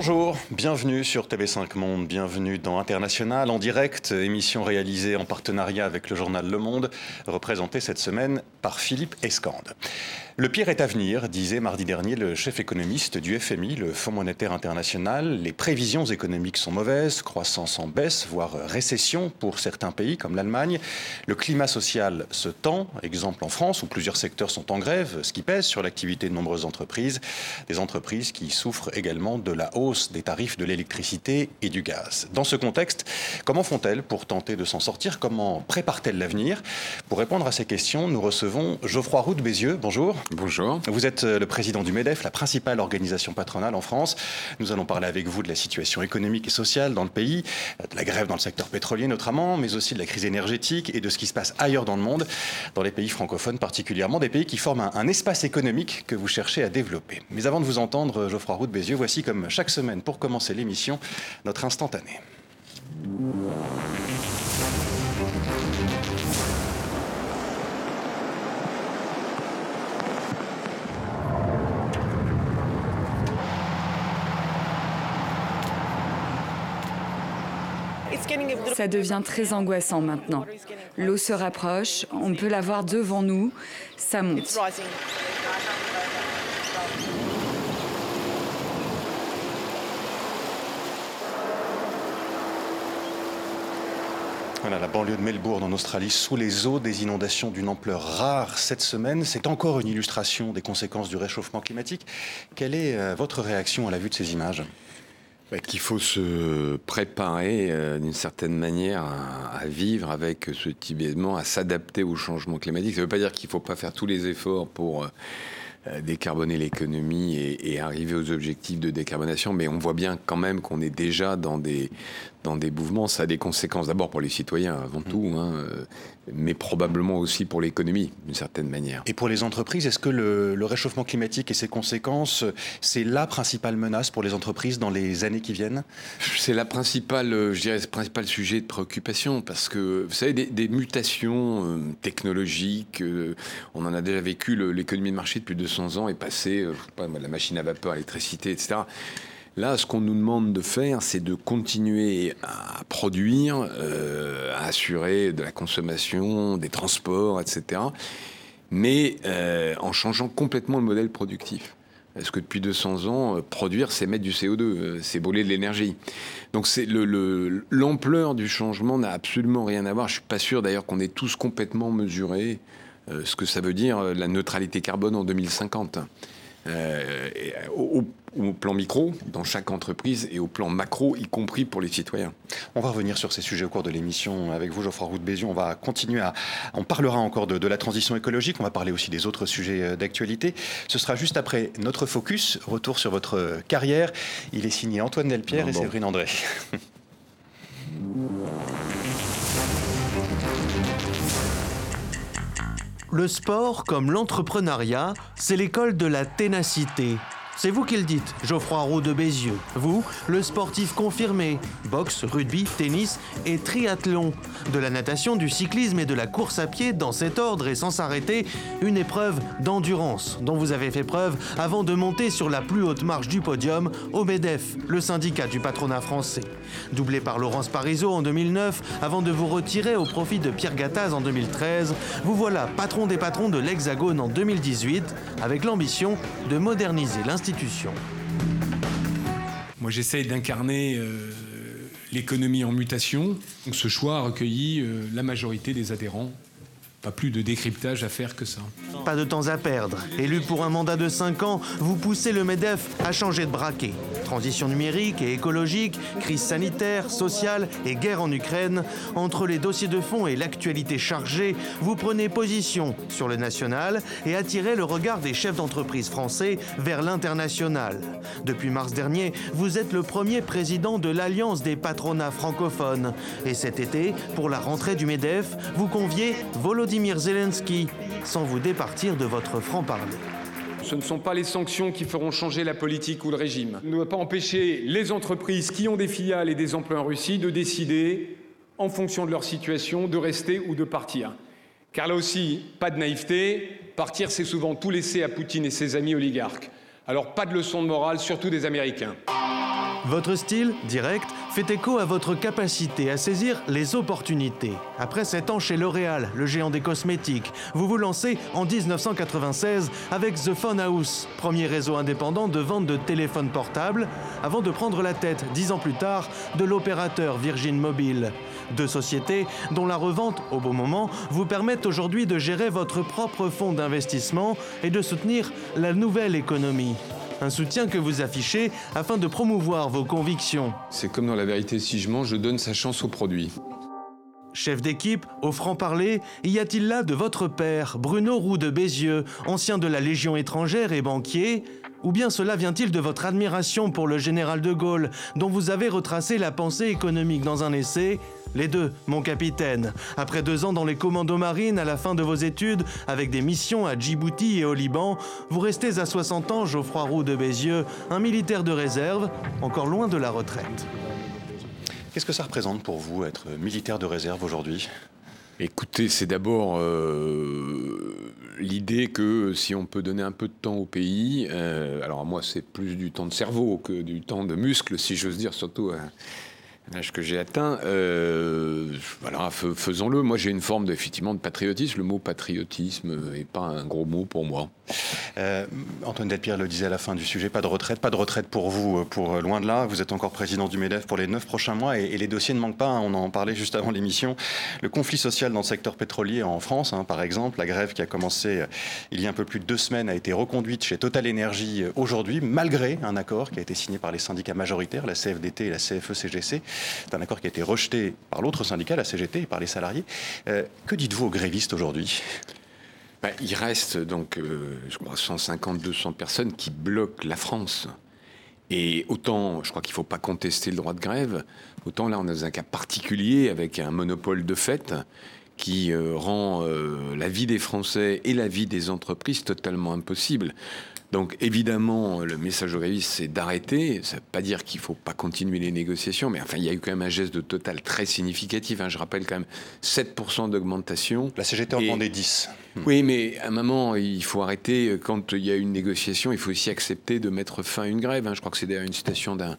Bonjour, bienvenue sur TV5 Monde, bienvenue dans International en direct, émission réalisée en partenariat avec le journal Le Monde, représentée cette semaine par Philippe Escande. Le pire est à venir, disait mardi dernier le chef économiste du FMI, le Fonds monétaire international. Les prévisions économiques sont mauvaises, croissance en baisse, voire récession pour certains pays comme l'Allemagne. Le climat social se tend, exemple en France où plusieurs secteurs sont en grève, ce qui pèse sur l'activité de nombreuses entreprises. Des entreprises qui souffrent également de la hausse des tarifs de l'électricité et du gaz. Dans ce contexte, comment font-elles pour tenter de s'en sortir? Comment préparent-elles l'avenir? Pour répondre à ces questions, nous recevons Geoffroy Roux de Bézieux. Bonjour. Bonjour. Vous êtes euh, le président du MEDEF, la principale organisation patronale en France. Nous allons parler avec vous de la situation économique et sociale dans le pays, de la grève dans le secteur pétrolier notamment, mais aussi de la crise énergétique et de ce qui se passe ailleurs dans le monde, dans les pays francophones particulièrement, des pays qui forment un, espace économique que vous cherchez à développer. Mais avant de vous entendre, Geoffroy Roux de Bézieux, voici comme chaque semaine pour commencer l'émission, notre instantané. Ça devient très angoissant maintenant. L'eau se rapproche, on peut la voir devant nous, ça monte. Voilà, la banlieue de Melbourne en Australie sous les eaux, des inondations d'une ampleur rare cette semaine. C'est encore une illustration des conséquences du réchauffement climatique. Quelle est euh, votre réaction à la vue de ces images? Qu'il faut se préparer euh, d'une certaine manière à, vivre avec ce type d'événement, à s'adapter au changement climatique. Ça ne veut pas dire qu'il ne faut pas faire tous les efforts pour euh, euh, décarboner l'économie et, arriver aux objectifs de décarbonation, mais on voit bien quand même qu'on est déjà dans des, dans des mouvements, ça a des conséquences d'abord pour les citoyens avant mm. tout, hein, euh, mais probablement aussi pour l'économie d'une certaine manière. Et pour les entreprises, est-ce que le, réchauffement climatique et ses conséquences, c'est la principale menace pour les entreprises dans les années qui viennent? C'est la principale, euh, je dirais, le principal sujet de préoccupation parce que vous savez, des, mutations euh, technologiques, on en a déjà vécu, l'économie de marché depuis 200 ans est passée, pas, la machine à vapeur, l'électricité, etc. Là, ce qu'on nous demande de faire, c'est de continuer à produire, euh, à assurer de la consommation, des transports, etc. Mais euh, en changeant complètement le modèle productif. Parce que depuis 200 ans, euh, produire, c'est mettre du CO2, c'est brûler de l'énergie. Donc c'est l'ampleur du changement n'a absolument rien à voir. Je suis pas sûr d'ailleurs qu'on ait tous complètement mesuré ce que ça veut dire la neutralité carbone en 2050. Euh, au, plan micro, dans chaque entreprise, et au plan macro, y compris pour les citoyens. On va revenir sur ces sujets au cours de l'émission avec vous, Geoffroy Roux de Bézieux. On va continuer à. On parlera encore de, la transition écologique. On va parler aussi des autres sujets euh, d'actualité. Ce sera juste après notre focus. Retour sur votre carrière. Il est signé Antoine Delpierre et Séverine André. Le sport, comme l'entrepreneuriat, c'est l'école de la ténacité. C'est vous qui le dites, Geoffroy Roux de Bézieux. Vous, le sportif confirmé. Boxe, rugby, tennis et triathlon. De la natation, du cyclisme et de la course à pied dans cet ordre et sans s'arrêter, une épreuve d'endurance dont vous avez fait preuve avant de monter sur la plus haute marche du podium au MEDEF, le syndicat du patronat français. Doublé par Laurence Parisot en 2009, avant de vous retirer au profit de Pierre Gattaz en 2013, vous voilà patron des patrons de l'Hexagone en 2018 avec l'ambition de moderniser l'institution moi, j'essaye d'incarner euh, l'économie en mutation. Ce choix a recueilli euh, la majorité des adhérents pas plus de décryptage à faire que ça. Pas de temps à perdre. Élu pour un mandat de 5 ans, vous poussez le MEDEF à changer de braquet. Transition numérique et écologique, crise sanitaire, sociale et guerre en Ukraine. Entre les dossiers de fond et l'actualité chargée, vous prenez position sur le national et attirez le regard des chefs d'entreprise français vers l'international. Depuis mars dernier, vous êtes le premier président de l'Alliance des patronats francophones. Et cet été, pour la rentrée du MEDEF, vous conviez Volodymyr Zelensky sans vous départir de votre franc-parler. Ce ne sont pas les sanctions qui feront changer la politique ou le régime. ne doit pas empêcher les entreprises qui ont des filiales et des emplois en Russie de décider, en fonction de leur situation, de rester ou de partir. Car là aussi, pas de naïveté, partir c'est souvent tout laisser à Poutine et ses amis oligarques. Alors pas de leçon de morale, surtout des Américains. Votre style, direct, fait écho à votre capacité à saisir les opportunités. Après 7 ans chez L'Oréal, le géant des cosmétiques, vous vous lancez en 1996 avec The Phone House, premier réseau indépendant de vente de téléphones portables, avant de prendre la tête, dix ans plus tard, de l'opérateur Virgin Mobile. Deux sociétés dont la revente, au bon moment, vous permettent aujourd'hui de gérer votre propre fonds d'investissement et de soutenir la nouvelle économie. Un soutien que vous affichez afin de promouvoir vos convictions. C'est comme dans la vérité, si je mange, je donne sa chance au produit. Chef d'équipe, au franc-parler, y a-t-il là de votre père, Bruno Roux de Bézieux, ancien de la Légion étrangère et banquier? Ou bien cela vient-il de votre admiration pour le général de Gaulle, dont vous avez retracé la pensée économique dans un essai? Les deux, mon capitaine. Après deux ans dans les commandos marines à la fin de vos études, avec des missions à Djibouti et au Liban, vous restez à 60 ans, Geoffroy Roux de Bézieux, un militaire de réserve, encore loin de la retraite. Qu'est-ce que ça représente pour vous être militaire de réserve aujourd'hui? Écoutez, c'est d'abord euh, l'idée que si on peut donner un peu de temps au pays, euh, alors moi c'est plus du temps de cerveau que du temps de muscle, si j'ose dire, surtout à l'âge que j'ai atteint. Euh, faisons-le. Moi j'ai une forme effectivement de patriotisme. Le mot patriotisme n'est pas un gros mot pour moi. Euh, Antoine Delpierre le disait à la fin du sujet, pas de retraite, pas de retraite pour vous, euh, pour euh, loin de là. Vous êtes encore président du MEDEF pour les neuf prochains mois et, les dossiers ne manquent pas. hein. on en parlait juste avant l'émission. Le conflit social dans le secteur pétrolier en France, hein, par exemple, la grève qui a commencé il y a un peu plus de deux semaines a été reconduite chez Total Energy aujourd'hui, malgré un accord qui a été signé par les syndicats majoritaires, la CFDT et la CFE-CGC. C'est un accord qui a été rejeté par l'autre syndicat, la CGT, et par les salariés. Que dites-vous aux grévistes aujourd'hui? Bah, il reste donc, euh, je crois, 150, 200 personnes qui bloquent la France. Et autant, je crois qu'il ne faut pas contester le droit de grève, autant là, on est dans un cas particulier avec un monopole de fait qui euh, rend euh, la vie des Français et la vie des entreprises totalement impossible. Donc évidemment, le message aux grévistes, c'est d'arrêter. Ça ne veut pas dire qu'il ne faut pas continuer les négociations, mais enfin, il y a eu quand même un geste de total très significatif. hein. Je rappelle quand même 7% d'augmentation. La CGT en demandait 10. Oui, mais à un moment, il faut arrêter. Quand il y a une négociation, il faut aussi accepter de mettre fin à une grève. hein. Je crois que c'est d'ailleurs une citation d'un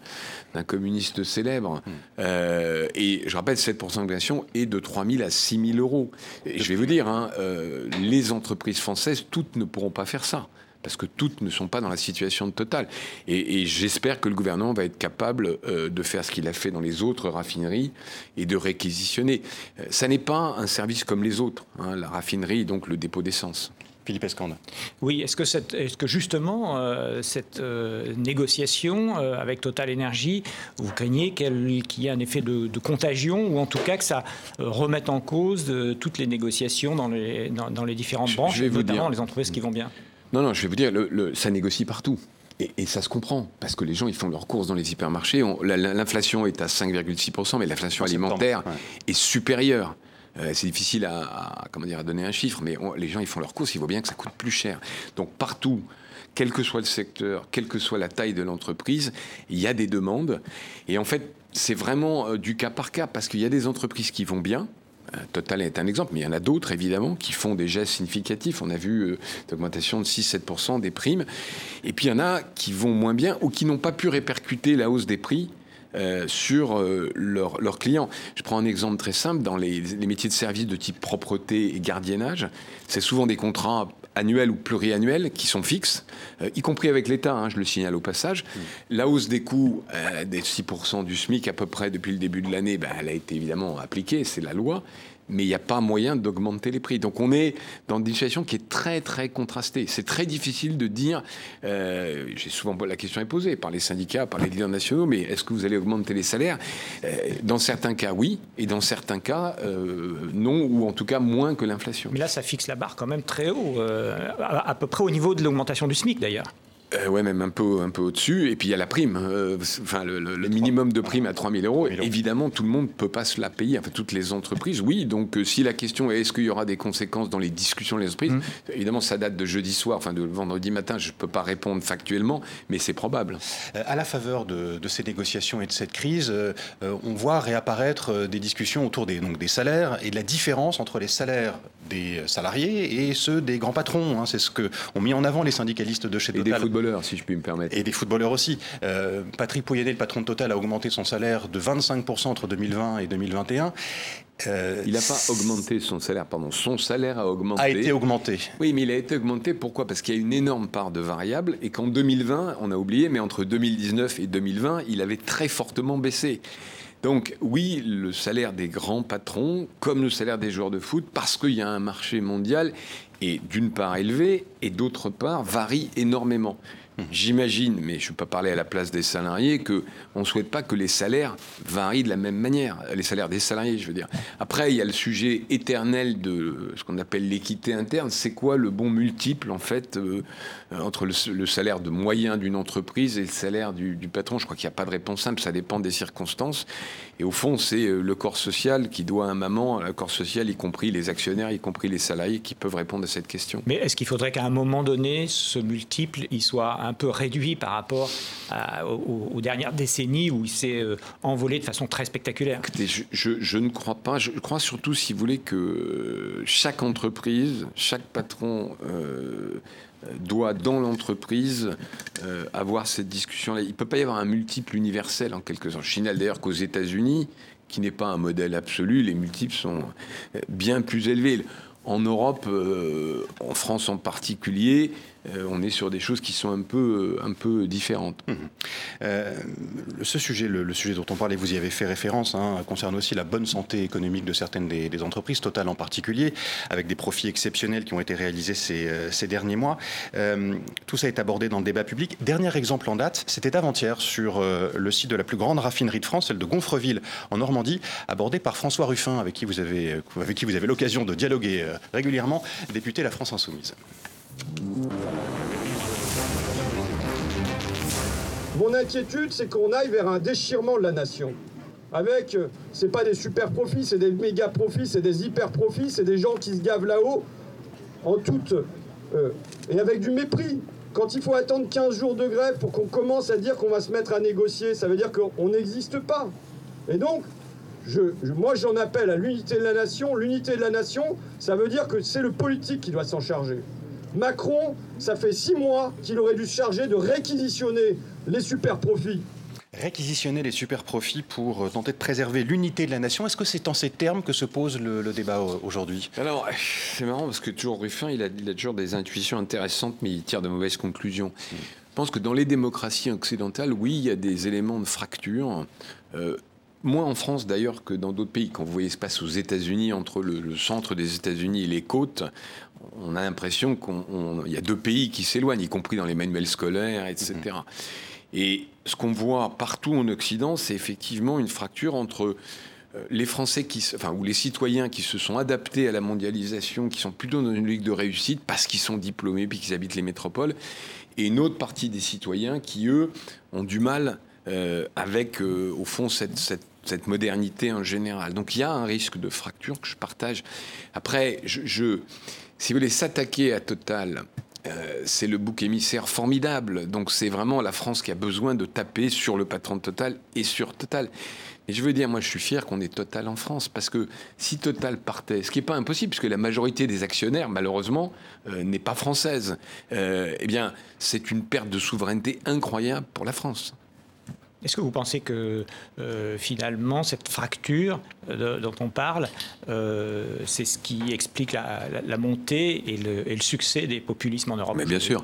communiste célèbre. Euh, et je rappelle, 7% d'augmentation est de 3 000 à 6 000 euros. Et je vais vous dire, hein, euh, les entreprises françaises, toutes ne pourront pas faire ça. Parce que toutes ne sont pas dans la situation de Total. Et, et j'espère que le gouvernement va être capable euh, de faire ce qu'il a fait dans les autres raffineries et de réquisitionner. Euh, ça n'est pas un service comme les autres, hein, la raffinerie, donc le dépôt d'essence. Philippe Escande. Oui, est-ce que, cette- est-ce que justement euh, cette euh, négociation euh, avec Total Energy, vous craignez qu'elle- qu'il y ait un effet de, de contagion ou en tout cas que ça remette en cause toutes les négociations dans les, dans, dans les différentes Je- branches, je vais vous notamment dire. les entreprises qui vont bien? Non, non, je vais vous dire, le- le- ça négocie partout. Et, et ça se comprend, parce que les gens, ils font leurs courses dans les hypermarchés. On- la- la- L'inflation est à 5,6%, mais l'inflation alimentaire ouais. est supérieure. Euh, c'est difficile à, à- comment dire, à donner un chiffre, mais on- les gens, ils font leurs courses, ils voient bien que ça coûte plus cher. Donc partout, quel que soit le secteur, quelle que soit la taille de l'entreprise, il y a des demandes. Et en fait, c'est vraiment euh, du cas par cas, parce qu'il y a des entreprises qui vont bien, Total est un exemple, mais il y en a d'autres évidemment qui font des gestes significatifs. On a vu euh, une augmentation de 6-7% des primes. Et puis il y en a qui vont moins bien ou qui n'ont pas pu répercuter la hausse des prix. euh, sur euh, leurs clients. Je prends un exemple très simple. Dans les métiers de service de type propreté et gardiennage, c'est souvent des contrats annuels ou pluriannuels qui sont fixes, euh, y compris avec l'État, hein, je le signale au passage. La hausse des coûts euh, des 6% du SMIC à peu près depuis le début de l'année, ben, elle a été évidemment appliquée, c'est la loi, mais il n'y a pas moyen d'augmenter les prix. Donc on est dans une situation qui est très très contrastée. C'est très difficile de dire, euh, j'ai souvent la question est posée par les syndicats, par les leaders nationaux, mais est-ce que vous allez augmenter les salaires? Euh, Dans certains cas oui, et dans certains cas euh, non, ou en tout cas moins que l'inflation. Mais là, ça fixe la barre quand même très haut, à peu près au niveau de l'augmentation du SMIC d'ailleurs. Euh, ouais, même un peu, un peu au-dessus. Et puis il y a la prime. Euh, enfin, le, le- le minimum de prime à 3 000 euros. 3 000 euros. Évidemment, tout le monde ne peut pas se la payer. Enfin, toutes les entreprises, oui. Donc, euh, si la question est est-ce qu'il y aura des conséquences dans les discussions des entreprises, Mmh. évidemment, ça date de jeudi soir, enfin de vendredi matin. Je ne peux pas répondre factuellement, mais c'est probable. Euh, À la faveur de, de ces négociations et de cette crise, on voit réapparaître des discussions autour des, donc des salaires et de la différence entre les salaires des salariés et ceux des grands patrons. Hein. C'est ce que ont mis en avant les syndicalistes de chez Total. Et des footballeurs, si je puis me permettre. Et des footballeurs aussi. Euh, Patrick Pouyanné, le patron de Total, a augmenté son salaire de 25% entre 2020 et 2021. Euh, il n'a pas augmenté son salaire, pardon, son salaire a augmenté. A été augmenté. Oui, mais il a été augmenté pourquoi? Parce qu'il y a une énorme part de variables et qu'en 2020, on a oublié, mais entre 2019 et 2020, il avait très fortement baissé. Donc oui, le salaire des grands patrons, comme le salaire des joueurs de foot, parce qu'il y a un marché mondial, est d'une part élevé et d'autre part varie énormément. J'imagine, mais je ne peux pas parler à la place des salariés, qu'on ne souhaite pas que les salaires varient de la même manière. Les salaires des salariés, je veux dire. Après, il y a le sujet éternel de ce qu'on appelle l'équité interne. C'est quoi le bon multiple, en fait, euh, entre le, salaire de moyen d'une entreprise et le salaire du, patron Je crois qu'il n'y a pas de réponse simple, ça dépend des circonstances. Et au fond, c'est euh, le corps social qui doit un moment, le corps social, y compris les actionnaires, y compris les salariés, qui peuvent répondre à cette question. Mais est-ce qu'il faudrait qu'à un moment donné, ce multiple, il soit un peu réduit par rapport aux, dernières décennies où il s'est euh, envolé de façon très spectaculaire? Je, ne crois pas. Je crois surtout, si vous voulez, que chaque entreprise, chaque patron euh, doit, dans l'entreprise, euh, avoir cette discussion-là. Il ne peut pas y avoir un multiple universel, en quelque sorte. Je d'ailleurs qu'aux États-Unis, qui n'est pas un modèle absolu, les multiples sont bien plus élevés. En Europe, en France en particulier, euh, on est sur des choses qui sont un peu, euh, un peu différentes. Mmh. Euh, ce sujet, le, sujet dont on parlait, vous y avez fait référence, hein, concerne aussi la bonne santé économique de certaines des, entreprises, Total en particulier, avec des profits exceptionnels qui ont été réalisés ces, derniers mois. tout ça est abordé dans le débat public. Dernier exemple en date, c'était avant-hier sur le site de la plus grande raffinerie de France, celle de Gonfreville, en Normandie, abordé par François Ruffin, avec qui vous avez, avec qui vous avez l'occasion de dialoguer régulièrement, député La France Insoumise. Mon inquiétude, c'est qu'on aille vers un déchirement de la nation. Avec, euh, c'est pas des super profits, c'est des méga profits, c'est des hyper profits, c'est des gens qui se gavent là-haut en toute. Euh, et avec du mépris. Quand il faut attendre 15 jours de grève pour qu'on commence à dire qu'on va se mettre à négocier, ça veut dire qu'on n'existe pas. Et donc, moi j'en appelle à l'unité de la nation. L'unité de la nation, ça veut dire que c'est le politique qui doit s'en charger. Macron, ça fait six mois qu'il aurait dû se charger de réquisitionner les super profits. Réquisitionner les super profits pour euh, tenter de préserver l'unité de la nation, est-ce que c'est en ces termes que se pose le, débat euh, aujourd'hui? Alors, c'est marrant parce que toujours Ruffin, il a, toujours des intuitions intéressantes, mais il tire de mauvaises conclusions. Je pense que dans les démocraties occidentales, oui, il y a des éléments de fracture. Euh, moins en France d'ailleurs que dans d'autres pays. Quand vous voyez ce qui se passe aux États-Unis, entre le, centre des États-Unis et les côtes, on a l'impression qu'il y a deux pays qui s'éloignent, y compris dans les manuels scolaires, etc. Mhm. Et ce qu'on voit partout en Occident, c'est effectivement une fracture entre euh, les Français qui, enfin, ou les citoyens qui se sont adaptés à la mondialisation, qui sont plutôt dans une logique de réussite parce qu'ils sont diplômés puis qu'ils habitent les métropoles, et une autre partie des citoyens qui, eux, ont du mal euh, avec, euh, au fond, cette, cette, cette, modernité en général. Donc il y a un risque de fracture que je partage. Après, si vous voulez s'attaquer à Total, euh, c'est le bouc émissaire formidable. Donc c'est vraiment la France qui a besoin de taper sur le patron de Total et sur Total. Et je veux dire, moi je suis fier qu'on ait Total en France, parce que si Total partait, ce qui n'est pas impossible, puisque la majorité des actionnaires, malheureusement, euh, n'est pas française, euh, eh bien c'est une perte de souveraineté incroyable pour la France. Est-ce que vous pensez que euh, finalement cette fracture euh, dont on parle, euh, c'est ce qui explique la, montée et le, succès des populismes en Europe? Mais bien sûr.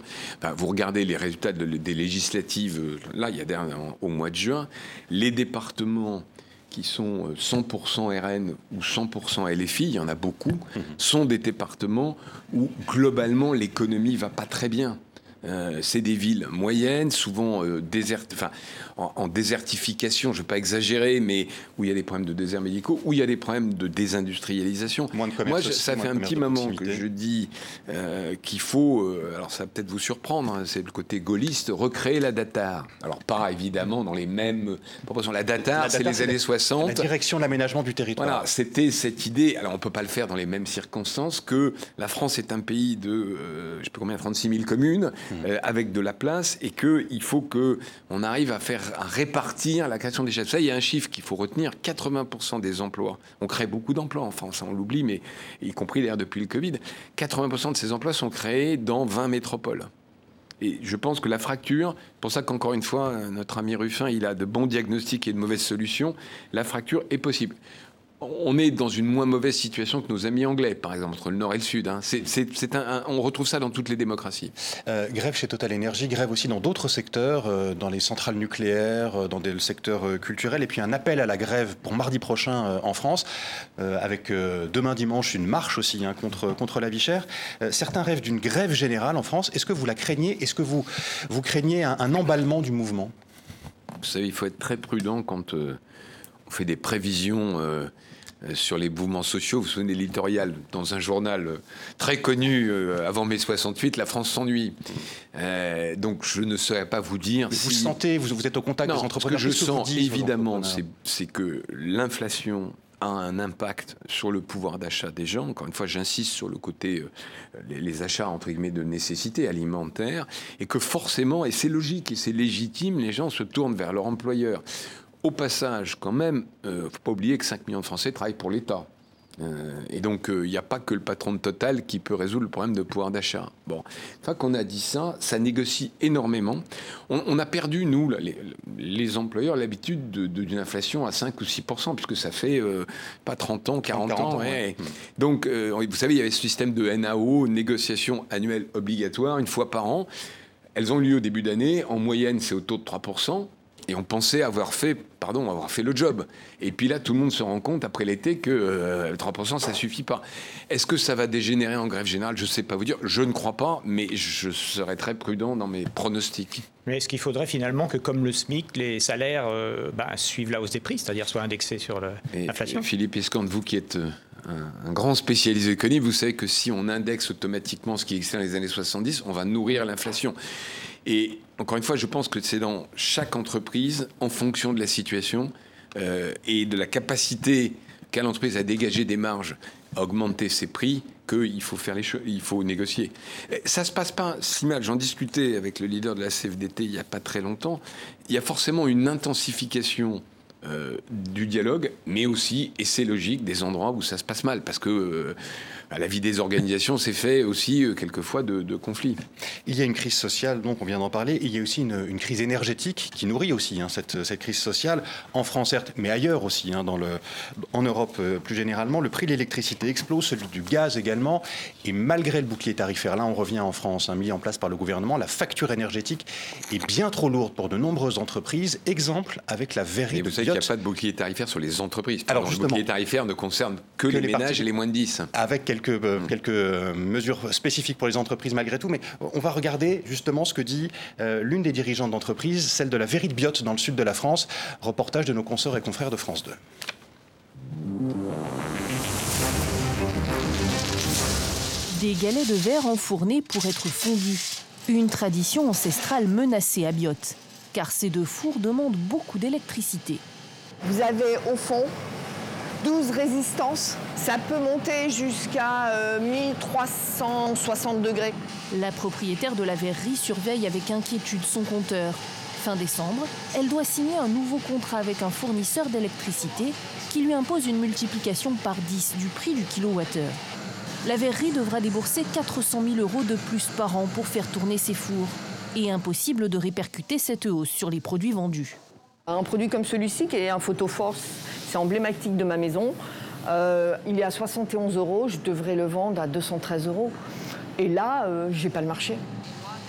vous regardez les résultats des législatives, là, il y a au mois de juin, les départements qui sont 100% RN ou 100% LFI, il y en a beaucoup, mmh. sont des départements où globalement l'économie va pas très bien. Euh, c'est des villes moyennes, souvent euh, enfin, en, désertification, je ne vais pas exagérer, mais où il y a des problèmes de déserts médicaux, où il y a des problèmes de désindustrialisation. Moi, ça fait un petit moment que je dis euh, qu'il faut, alors ça va peut-être vous surprendre, hein, c'est le côté gaulliste, recréer la DATAR. Alors pas évidemment dans les mêmes proportions. La DATAR, c'est les années 60. La direction de l'aménagement du territoire. Voilà, c'était cette idée, alors on ne peut pas le faire dans les mêmes circonstances, que la France est un pays de, je ne sais pas combien, 36 000 communes, euh, avec de la place et qu'il faut que on arrive à faire répartir la création des chefs. Ça, il y a un chiffre qu'il faut retenir 80% des emplois. On crée beaucoup d'emplois en France, on l'oublie, mais y compris d'ailleurs depuis le Covid. 80% de ces emplois sont créés dans 20 métropoles. Et je pense que la fracture, pour ça qu'encore une fois, notre ami Ruffin, il a de bons diagnostics et de mauvaises solutions, la fracture est possible on est dans une moins mauvaise situation que nos amis anglais, par exemple, entre le nord et le sud. Hein. on retrouve ça dans toutes les démocraties. Euh, grève chez Total Energy, grève aussi dans d'autres secteurs, euh, dans les centrales nucléaires, euh, dans des, le secteur culturel, et puis un appel à la grève pour mardi prochain en France, avec demain dimanche une marche aussi hein, contre, contre la vie chère. certains rêvent d'une grève générale en France. Est-ce que vous la craignez? Est-ce que vous, vous craignez un, un, emballement du mouvement? Vous savez, il faut être très prudent quand on fait des prévisions euh, sur les mouvements sociaux. Vous vous souvenez de l'éditorial dans un journal euh, très connu euh, avant mai 68, La France s'ennuie. donc je ne saurais pas vous dire. Vous sentez, vous, vous, êtes au contact des entrepreneurs. Ce que je sens évidemment, c'est que l'inflation a un impact sur le pouvoir d'achat des gens. Encore une fois, j'insiste sur le côté les, les, achats entre guillemets de nécessité alimentaire et que forcément, et c'est logique et c'est légitime, les gens se tournent vers leur employeur. Au passage, quand même, il euh, ne faut pas oublier que 5 millions de Français travaillent pour l'État. Euh, et donc, il euh, n'y a pas que le patron de Total qui peut résoudre le problème de pouvoir d'achat. Bon, une fois qu'on a dit ça, ça négocie énormément. On, a perdu, nous, les, employeurs, l'habitude d'une inflation à 5 ou 6 puisque ça fait pas 30 ans, 40, ans. Donc, vous savez, il y avait ce système de NAO, négociation annuelle obligatoire, une fois par an. Elles ont lieu au début d'année. En moyenne, c'est au taux de 3 et on pensait avoir fait, pardon, avoir fait le job. Et puis là, tout le monde se rend compte après l'été que euh, 3%, ça suffit pas. Est-ce que ça va dégénérer en grève générale? Je ne sais pas vous dire. Je ne crois pas, mais je serai très prudent dans mes pronostics. Mais est-ce qu'il faudrait finalement que, comme le SMIC, les salaires euh, bah, suivent la hausse des prix, c'est-à-dire soient indexés sur l'inflation? Philippe Escande, vous qui êtes euh, un, grand spécialiste économique, vous savez que si on indexe automatiquement ce qui existait dans les années 70, on va nourrir l'inflation. Et encore une fois, je pense que c'est dans chaque entreprise, en fonction de la situation euh, et de la capacité qu'a l'entreprise à dégager des marges, à augmenter ses prix, qu'il faut faire les choses, il faut négocier. Ça se passe pas si mal. J'en discutais avec le leader de la CFDT il n'y a pas très longtemps. Il y a forcément une intensification euh, du dialogue, mais aussi, et c'est logique, des endroits où ça se passe mal, parce que euh, la vie des organisations s'est fait aussi euh, quelquefois de, conflits. Il y a une crise sociale, donc on vient d'en parler, il y a aussi une, crise énergétique qui nourrit aussi hein, cette, cette, crise sociale, en France certes, mais ailleurs aussi, hein, dans le, en Europe plus généralement. Le prix de l'électricité explose, celui du gaz également, et malgré le bouclier tarifaire, là on revient en France, hein, mis en place par le gouvernement, la facture énergétique est bien trop lourde pour de nombreuses entreprises. Exemple avec la verrie de il n'y a pas de bouclier tarifaire sur les entreprises. Alors, le bouclier tarifaire ne concerne que, les, ménages et les moins de 10. Avec quelques, euh, quelques euh, mesures spécifiques pour les entreprises malgré tout. Mais on va regarder justement ce que dit euh, l'une des dirigeantes d'entreprise, celle de la Verrie de Biote dans le sud de la France. Reportage de nos consoeurs et confrères de France 2. Des galets de verre enfournés pour être fondus. Une tradition ancestrale menacée à Biote car ces deux fours demandent beaucoup d'électricité. Vous avez au fond 12 résistances. Ça peut monter jusqu'à 1360 euh, degrés. La propriétaire de la verrerie surveille avec inquiétude son compteur. Fin décembre, elle doit signer un nouveau contrat avec un fournisseur d'électricité qui lui impose une multiplication par 10 du prix du kilowattheure. La verrerie devra débourser 400 000 euros de plus par an pour faire tourner ses fours et impossible de répercuter cette hausse sur les produits vendus. Un produit comme celui-ci, qui est un photoforce, c'est emblématique de ma maison. Euh, il est à 71 euros, je devrais le vendre à 213 euros. Et là, euh, je n'ai pas le marché.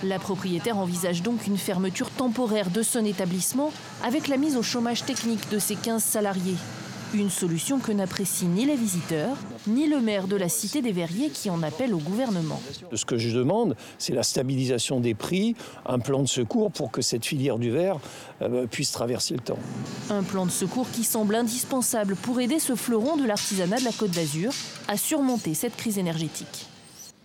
La propriétaire envisage donc une fermeture temporaire de son établissement avec la mise au chômage technique de ses 15 salariés. Une solution que n'apprécient ni les visiteurs, ni le maire de la Cité des Verriers qui en appelle au gouvernement. Ce que je demande, c'est la stabilisation des prix, un plan de secours pour que cette filière du verre euh, puisse traverser le temps. Un plan de secours qui semble indispensable pour aider ce fleuron de l'artisanat de la Côte d'Azur à surmonter cette crise énergétique.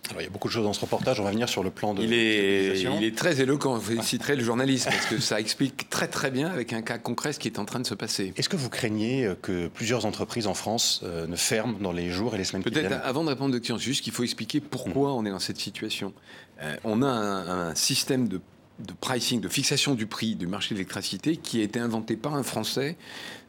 Alors, il y a beaucoup de choses dans ce reportage. On va venir sur le plan de. Il est, il est très éloquent. Vous féliciterez le journaliste parce que ça explique très très bien avec un cas concret ce qui est en train de se passer. Est-ce que vous craignez euh, que plusieurs entreprises en France euh, ne ferment dans les jours et les semaines qui viennent Peut-être avant de répondre questions, juste qu'il faut expliquer pourquoi Hmm. on est dans cette situation. Euh, on a un, un système de, de pricing, de fixation du prix du marché de l'électricité qui a été inventé par un Français,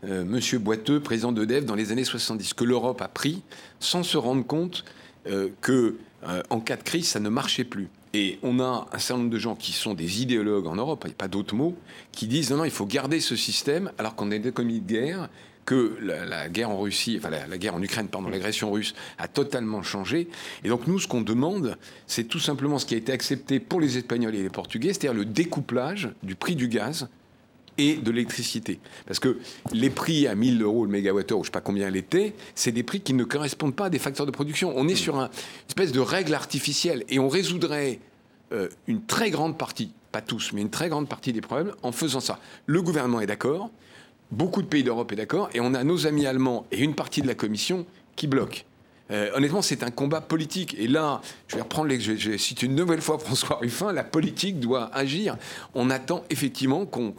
euh, Monsieur Boiteux, président d'EDF, dans les années 70, que l'Europe a pris sans se rendre compte euh, que euh, en cas de crise, ça ne marchait plus. Et on a un certain nombre de gens qui sont des idéologues en Europe, il n'y a pas d'autres mots, qui disent non, non, il faut garder ce système alors qu'on est une économie de guerre, que la, la guerre en Russie, enfin la, la guerre en Ukraine, pardon, l'agression russe a totalement changé. Et donc nous, ce qu'on demande, c'est tout simplement ce qui a été accepté pour les Espagnols et les Portugais, c'est-à-dire le découplage du prix du gaz et de l'électricité. Parce que les prix à 1000 euros le mégawattheure, ou je ne sais pas combien elle était, c'est des prix qui ne correspondent pas à des facteurs de production. On est sur un- une espèce de règle artificielle et on résoudrait euh, une très grande partie, pas tous, mais une très grande partie des problèmes en faisant ça. Le gouvernement est d'accord, beaucoup de pays d'Europe est d'accord, et on a nos amis allemands et une partie de la Commission qui bloquent. Euh, honnêtement, c'est un combat politique. Et là, je vais reprendre, les, je, je cite une nouvelle fois François Ruffin, la politique doit agir. On attend effectivement qu'on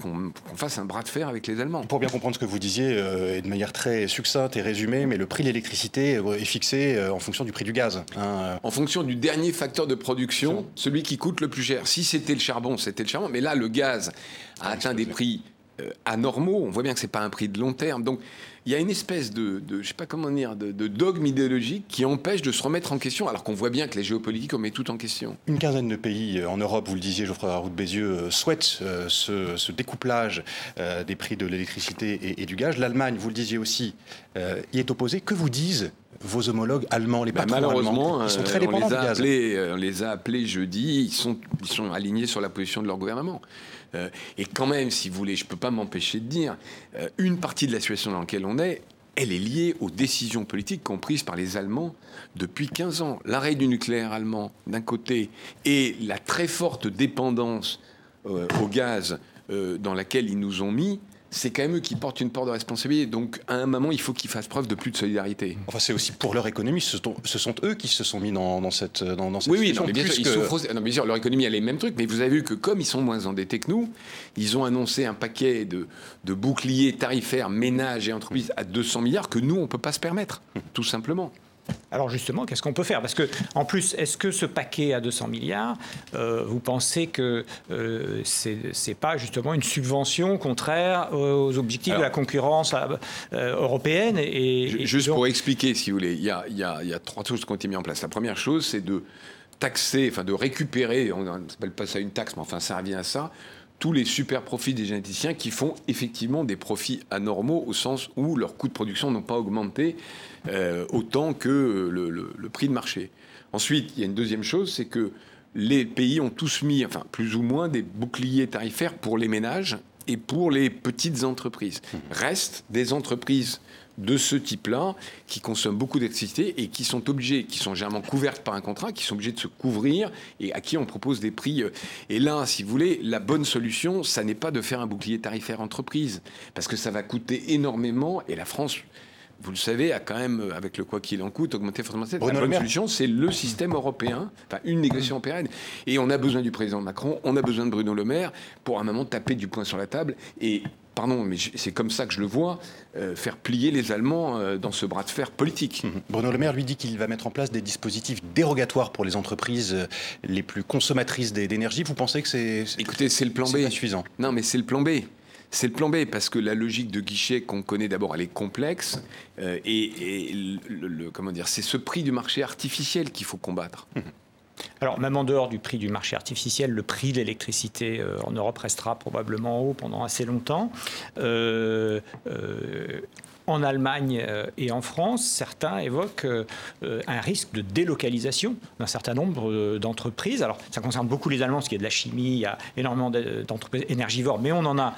fasse un bras de fer avec les Allemands. Pour bien comprendre ce que vous disiez, euh, et de manière très succincte et résumée, mais le prix de l'électricité euh, est fixé euh, en fonction du prix du gaz. hein. En fonction du dernier facteur de production, celui qui coûte le plus cher. Si c'était le charbon, c'était le charbon. Mais là, le gaz a atteint des prix anormaux. On voit bien que c'est pas un prix de long terme. Donc, il y a une espèce de, de je sais pas comment dire, de, de dogme idéologique qui empêche de se remettre en question, alors qu'on voit bien que les géopolitiques, on met tout en question. Une quinzaine de pays euh, en Europe, vous le disiez, Geoffroy Raoult Bézieux, euh, souhaitent euh, ce, ce découplage euh, des prix de l'électricité et, et du gaz. L'Allemagne, vous le disiez aussi, euh, y est opposée. Que vous disent vos homologues allemands, les Bah, patrons malheureusement, allemands Ils sont euh, très on, dépendants les du a gaz. appelés, euh, on les a appelés jeudi, ils sont, ils sont alignés sur la position de leur gouvernement. Euh, et quand même, si vous voulez, je ne peux pas m'empêcher de dire, euh, une partie de la situation dans laquelle on est, elle est liée aux décisions politiques comprises par les Allemands depuis 15 ans. L'arrêt du nucléaire allemand, d'un côté, et la très forte dépendance euh, au gaz dans laquelle ils nous ont mis, c'est quand même eux qui portent une part de responsabilité. Donc, à un moment, il faut qu'ils fassent preuve de plus de solidarité. Enfin, c'est aussi pour leur économie. Ce sont, ce sont eux qui se sont mis dans, dans cette, dans, dans cette Oui, oui, situation. non, mais bien sûr, ils souffrent non, bien sûr, leur économie a les mêmes trucs, mais vous avez vu que comme ils sont moins endettés que nous, ils ont annoncé un paquet de, de boucliers tarifaires ménages et entreprises à 200 milliards que nous, on ne peut pas se permettre, tout simplement. Alors justement, qu'est-ce qu'on peut faire? Parce que, en plus, est-ce que ce paquet à 200 milliards, euh, vous pensez que euh, c'est pas justement une subvention contraire aux objectifs Alors- de la concurrence euh, européenne et, Ju- et Juste donc- pour expliquer, si vous voulez, il y a, il y a- il y a trois choses qui ont été mises en place. La première chose, c'est de taxer, enfin de récupérer, on ne s'appelle pas ça une taxe, mais enfin ça revient à ça, tous les super profits des généticiens qui font effectivement des profits anormaux au sens où leurs coûts de production n'ont pas augmenté euh, autant que le, le- le prix de marché. Ensuite, il y a une deuxième chose, c'est que les pays ont tous mis, enfin plus ou moins, des boucliers tarifaires pour les ménages et pour les petites entreprises. Restent des entreprises de ce type-là qui consomment beaucoup d'électricité et qui sont obligées, qui sont généralement couvertes par un contrat, qui sont obligées de se couvrir et à qui on propose des prix. euh, Et là, si vous voulez, la bonne solution, ça n'est pas de faire un bouclier tarifaire entreprise parce que ça va coûter énormément et la France. Vous le savez, a quand même, euh, avec le quoi qu'il en coûte, augmenté fortement. La Bruno Le bonne solution, c'est le système européen, enfin une négociation européenne. Et on a besoin du président Macron, on a besoin de Bruno Le Maire pour un moment taper du poing sur la table et, pardon, mais c'est comme ça que je le vois, euh, faire plier les Allemands euh, dans ce bras de fer politique. Mhm. Bruno Le Maire lui dit qu'il va mettre en place des dispositifs dérogatoires pour les entreprises euh, les plus consommatrices d'é- d'énergie. Vous pensez que c'est Écoutez, c'est le plan B. suffisant? Non, mais c'est le plan B. C'est le plan B parce que la logique de guichet qu'on connaît d'abord, elle est complexe euh, et, et le- le- comment dire, c'est ce prix du marché artificiel qu'il faut combattre. Alors, même en dehors du prix du marché artificiel, le prix de l'électricité euh, en Europe restera probablement haut pendant assez longtemps. Euh, euh, en Allemagne et en France, certains évoquent un risque de délocalisation d'un certain nombre d'entreprises. Alors, ça concerne beaucoup les Allemands, parce qu'il y a de la chimie, il y a énormément de- d'entreprises énergivores, mais on en a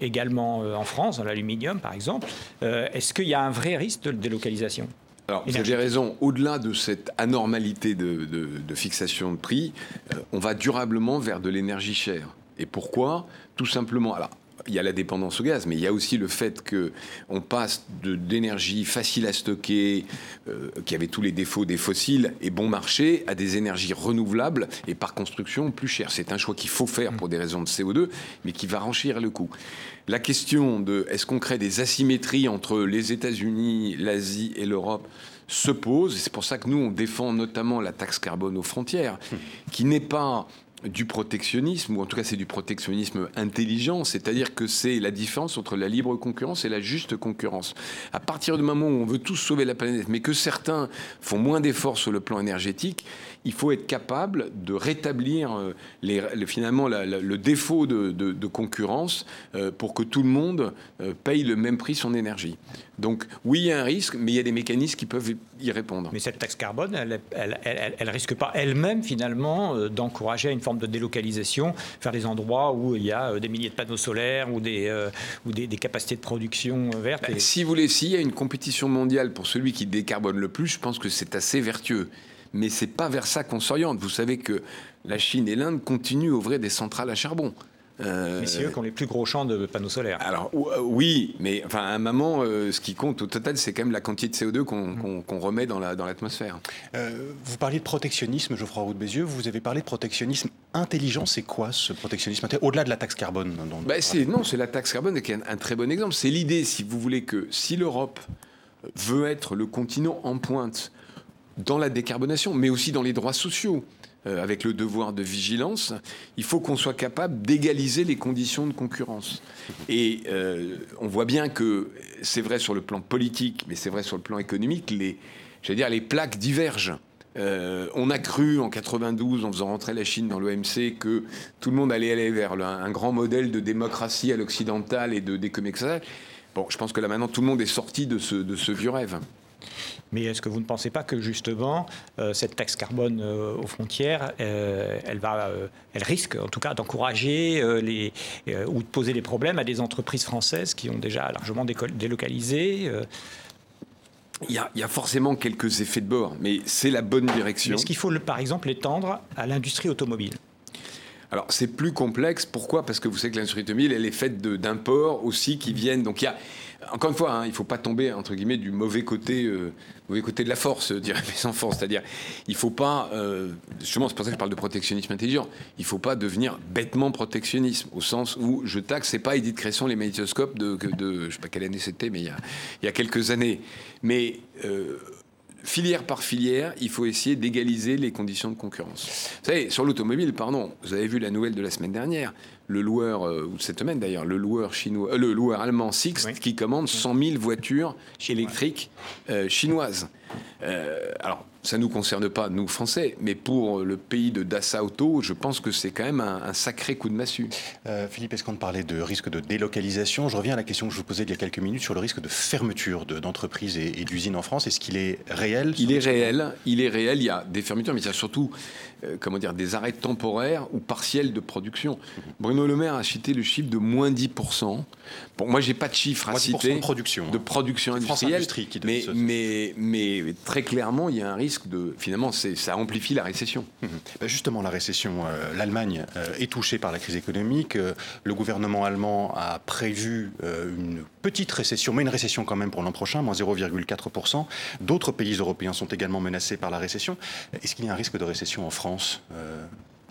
également en France, dans l'aluminium par exemple. Est-ce qu'il y a un vrai risque de délocalisation? Alors, vous avez raison. Au-delà de cette anormalité de, de- de fixation de prix, euh, on va durablement vers de l'énergie chère. Et pourquoi? Tout simplement. Alors, il y a la dépendance au gaz, mais il y a aussi le fait que on passe d'énergie facile à stocker, euh, qui avait tous les défauts des fossiles et bon marché, à des énergies renouvelables et par construction plus chères. C'est un choix qu'il faut faire pour des raisons de CO2, mais qui va renchir le coût. La question de est-ce qu'on crée des asymétries entre les États-Unis, l'Asie et l'Europe se pose. Et c'est pour ça que nous, on défend notamment la taxe carbone aux frontières, qui n'est pas du protectionnisme, ou en tout cas c'est du protectionnisme intelligent, c'est-à-dire que c'est la différence entre la libre concurrence et la juste concurrence. À partir du moment où on veut tous sauver la planète, mais que certains font moins d'efforts sur le plan énergétique, il faut être capable de rétablir euh, les, finalement le défaut de, concurrence euh, pour que tout le monde euh, paye le même prix son énergie. Donc oui, il y a un risque, mais il y a des mécanismes qui peuvent y répondre. Mais cette taxe carbone, elle, elle, risque pas elle-même finalement d'encourager une forme de délocalisation vers des endroits où il y a des milliers de panneaux solaires ou des, ou des, capacités de production vertes. Ben, si vous voulez, s'il y a une compétition mondiale pour celui qui décarbone le plus, je pense que c'est assez vertueux mais c'est pas vers ça qu'on s'oriente. Vous savez que la Chine et l'Inde continuent à ouvrir des centrales à charbon. Euh, mais c'est eux qui ont les plus gros champs de panneaux solaires. Alors euh, oui, mais enfin à un moment, euh, ce qui compte au total, c'est quand même la quantité de CO2 qu'on remet dans l'atmosphère. La, dans vous parliez de protectionnisme, Geoffroy Roux de Bézieux. Vous avez parlé de protectionnisme intelligent. C'est quoi ce protectionnisme au-delà de la taxe carbone bah, Non, c'est la taxe carbone qui est un, un très bon exemple. C'est l'idée, si vous voulez, que si l'Europe veut être le continent en pointe dans la décarbonation, mais aussi dans les droits sociaux euh, avec le devoir de vigilance, il faut qu'on soit capable d'égaliser les conditions de concurrence. Et euh, on voit bien que c'est vrai sur le plan politique, mais c'est vrai sur le plan économique, les, dire, les plaques divergent. Euh, on a cru en 92, en faisant rentrer la Chine dans l'OMC, que tout le monde allait aller vers un, grand modèle de démocratie à l'occidental et de d'économie. Bon, je pense que là maintenant, tout le monde est sorti de ce, de ce vieux rêve. Mais est-ce que vous ne pensez pas que justement euh, cette taxe carbone euh, aux frontières, euh, elle va, elle risque en tout cas d'encourager les ou de poser des problèmes à des entreprises françaises qui ont déjà largement délocalisé il y, a, il y, a, forcément quelques effets de bord, mais c'est la bonne direction. Est-ce qu'il faut, par exemple, l'étendre à l'industrie automobile? Alors c'est plus complexe. Pourquoi? Parce que vous savez que l'industrie automobile, elle est faite d'imports aussi qui viennent. Donc il y a, encore une fois, hein, il ne faut pas tomber entre guillemets du mauvais côté, euh, mauvais côté de la force, dirait mes enfants. C'est-à-dire, il ne faut pas, euh, justement, c'est pour ça que je parle de protectionnisme intelligent. Il ne faut pas devenir bêtement protectionnisme, au sens où je taxe, c'est pas Edith Cresson les magnétoscopes de, de, je sais pas quelle année c'était, mais il y a, quelques années. Mais euh, filière par filière, il faut essayer d'égaliser les conditions de concurrence. Vous savez, sur l'automobile, pardon, vous avez vu la nouvelle de la semaine dernière, le loueur, euh, ou cette semaine d'ailleurs, le loueur chinois, euh, le loueur allemand Sixt qui commande 100 000 voitures électriques euh, chinoises. Alors, ça ne nous concerne pas, nous, Français, mais pour le pays de Dassa Auto, je pense que c'est quand même un, sacré coup de massue. Euh, Philippe, est-ce qu'on parlait de risque de délocalisation? Je reviens à la question que je vous posais il y a quelques minutes sur le risque de fermeture d'entreprises et, d'usines en France. Est-ce qu'il est réel? Il est réel, il est réel. Il y a des fermetures, mais il y a surtout euh, comment dire, des arrêts temporaires ou partiels de production. Bruno Le Maire a cité le chiffre de moins 10%. Bon, moi, j'ai pas de chiffre à citer. De production. De production industrielle. mais, mais, mais, très clairement, il y a un risque de. Finalement, ça amplifie la récession. Mhm. Ben, justement, la récession, euh, l'Allemagne euh, est touchée par la crise économique. le gouvernement allemand a prévu une petite récession, mais une récession quand même pour l'an prochain, moins 0,4%. D'autres pays européens sont également menacés par la récession. Est-ce qu'il y a un risque de récession en France euh,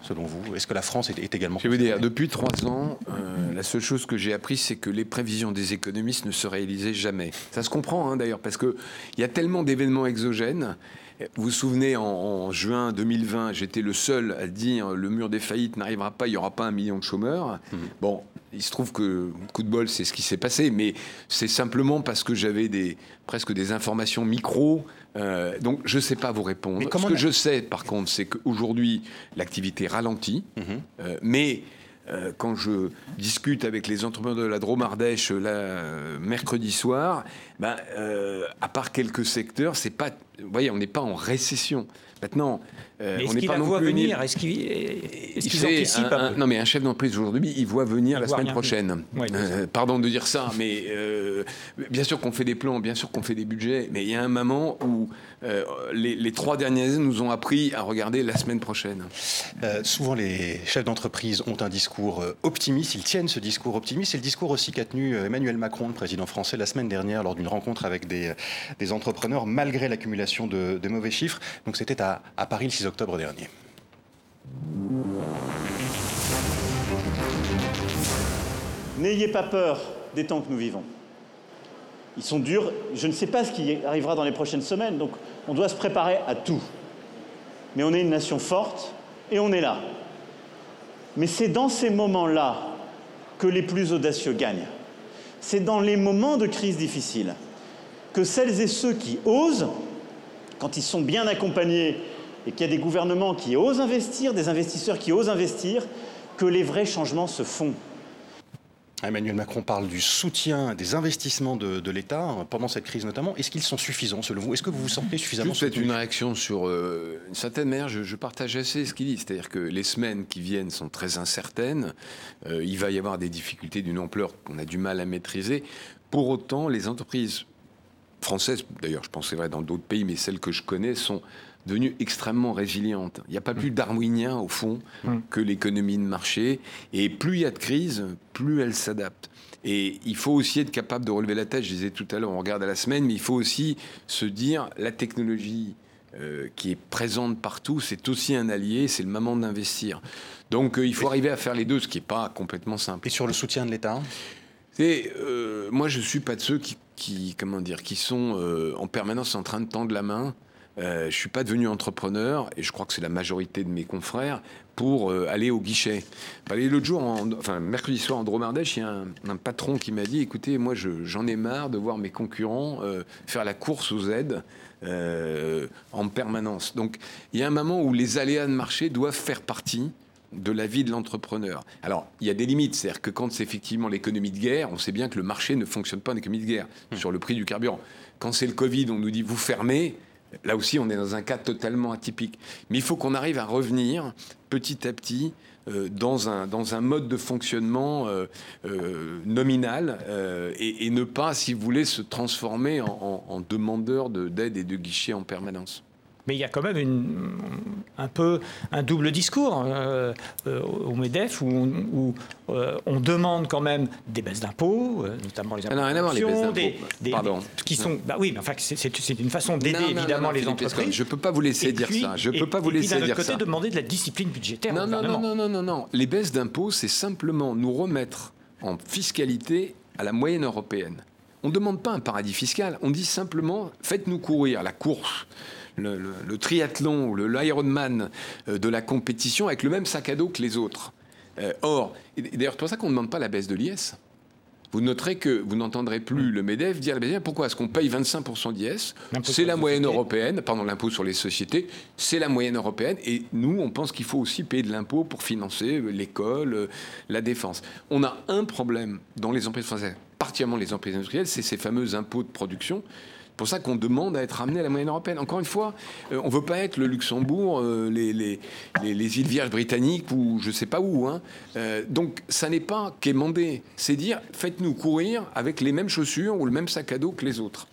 selon vous Est-ce que la France est, également... Je veux dire, depuis trois ans, euh, la seule chose que j'ai appris, c'est que les prévisions des économistes ne se réalisaient jamais. Ça se comprend, hein, d'ailleurs, parce qu'il y a tellement d'événements exogènes. Vous vous souvenez, en, juin 2020, j'étais le seul à dire le mur des faillites n'arrivera pas, il n'y aura pas un million de chômeurs. Mmh. Bon, il se trouve que, coup de bol, c'est ce qui s'est passé, mais c'est simplement parce que j'avais des, presque des informations micro euh, donc je ne sais pas vous répondre. Ce que je sais par contre, c'est qu'aujourd'hui l'activité ralentit, mhm. euh, mais euh, quand je discute avec les entrepreneurs de la Drôme-Ardèche mercredi soir, ben, à part quelques secteurs, c'est pas, vous voyez, on n'est pas en récession. Maintenant, euh, est-ce qu'il la voit venir Est-ce qu'il anticipe un, Non, mais un chef d'entreprise aujourd'hui, il voit venir la semaine prochaine. Euh, pardon de dire ça, mais euh, bien sûr qu'on fait des plans, bien sûr qu'on fait des budgets, mais il y a un moment où les, trois dernières années nous ont appris à regarder la semaine prochaine. souvent, les chefs d'entreprise ont un discours optimiste. Ils tiennent ce discours optimiste. C'est le discours aussi qu'a tenu Emmanuel Macron, le président français, la semaine dernière lors d'une rencontre avec des, des entrepreneurs, malgré l'accumulation de, mauvais chiffres. Donc c'était à, à Paris le 6 octobre dernier. N'ayez pas peur des temps que nous vivons. Ils sont durs. Je ne sais pas ce qui arrivera dans les prochaines semaines, donc on doit se préparer à tout. Mais on est une nation forte et on est là. Mais c'est dans ces moments-là que les plus audacieux gagnent. C'est dans les moments de crise difficile que celles et ceux qui osent, quand ils sont bien accompagnés et qu'il y a des gouvernements qui osent investir, des investisseurs qui osent investir, que les vrais changements se font. Emmanuel Macron parle du soutien des investissements de, l'État hein, pendant cette crise notamment. Est-ce qu'ils sont suffisants selon vous? Est-ce que vous vous sentez suffisamment C'est une réaction sur euh, une certaine manière. Je, partage assez ce qu'il dit, c'est-à-dire que les semaines qui viennent sont très incertaines. Euh, il va y avoir des difficultés d'une ampleur qu'on a du mal à maîtriser. Pour autant, les entreprises françaises, d'ailleurs, je pense c'est vrai dans d'autres pays, mais celles que je connais sont devenue extrêmement résiliente. Il n'y a pas plus darwinien, au fond, que l'économie de marché. Et plus il y a de crise, plus elle s'adapte. Et il faut aussi être capable de relever la tête. Je disais tout à l'heure, on regarde à la semaine, mais il faut aussi se dire la technologie euh, qui est présente partout, c'est aussi un allié, c'est le moment d'investir. Donc euh, il faut arriver à faire les deux, ce qui n'est pas complètement simple. Et sur le soutien de l'État? Euh, moi, je suis pas de ceux qui, qui comment dire, qui sont en permanence en train de tendre la main euh, je ne suis pas devenu entrepreneur, et je crois que c'est la majorité de mes confrères, pour euh, aller au guichet. Bah, l'autre jour, enfin mercredi soir en Dromardèche, il y a un, patron qui m'a dit, écoutez, moi j'en ai marre de voir mes concurrents euh, faire la course aux aides en permanence. Donc il y a un moment où les aléas de marché doivent faire partie de la vie de l'entrepreneur. Alors, il y a des limites, c'est-à-dire que quand c'est effectivement l'économie de guerre, on sait bien que le marché ne fonctionne pas en économie de guerre mmh. sur le prix du carburant. Quand c'est le Covid, on nous dit vous fermez, Là aussi, on est dans un cas totalement atypique. Mais il faut qu'on arrive à revenir petit à petit euh, dans, un, mode de fonctionnement euh, euh, nominal et, ne pas, si vous voulez, se transformer en, en demandeur d'aide et de guichet en permanence. Mais il y a quand même une, un peu un double discours euh, euh, au MEDEF où, euh, on, demande quand même des baisses d'impôts, notamment les impôts. des, des, Pardon. qui sont, bah oui, mais enfin c'est une façon d'aider évidemment les entreprises. Je peux pas vous laisser dire ça. Je peux pas vous laisser dire côté, demander de la discipline budgétaire. Non, non, non, non, non, non, non. Les baisses d'impôts, c'est simplement nous remettre en fiscalité à la moyenne européenne. On ne demande pas un paradis fiscal, on dit simplement faites-nous courir la course le, triathlon ou l'Ironman euh, de la compétition avec le même sac à dos que les autres. Euh, or, d'ailleurs, c'est pour ça qu'on ne demande pas la baisse de l'IS. Vous noterez que vous n'entendrez plus le MEDEF dire pourquoi est-ce qu'on paye 25% d'IS? C'est la moyenne européenne, pardon, l'impôt sur les sociétés, c'est la moyenne européenne. Et nous, on pense qu'il faut aussi payer de l'impôt pour financer euh, l'école, la défense. On a un problème dans les entreprises françaises, particulièrement les entreprises industrielles, c'est ces fameux impôts de production pour ça qu'on demande à être ramené à la moyenne européenne. Encore une fois, euh, on ne veut pas être le Luxembourg, euh, les, îles Vierges britanniques ou je ne sais pas où. Hein. Euh, donc, ça n'est pas quémander. C'est dire, faites-nous courir avec les mêmes chaussures ou le même sac à dos que les autres.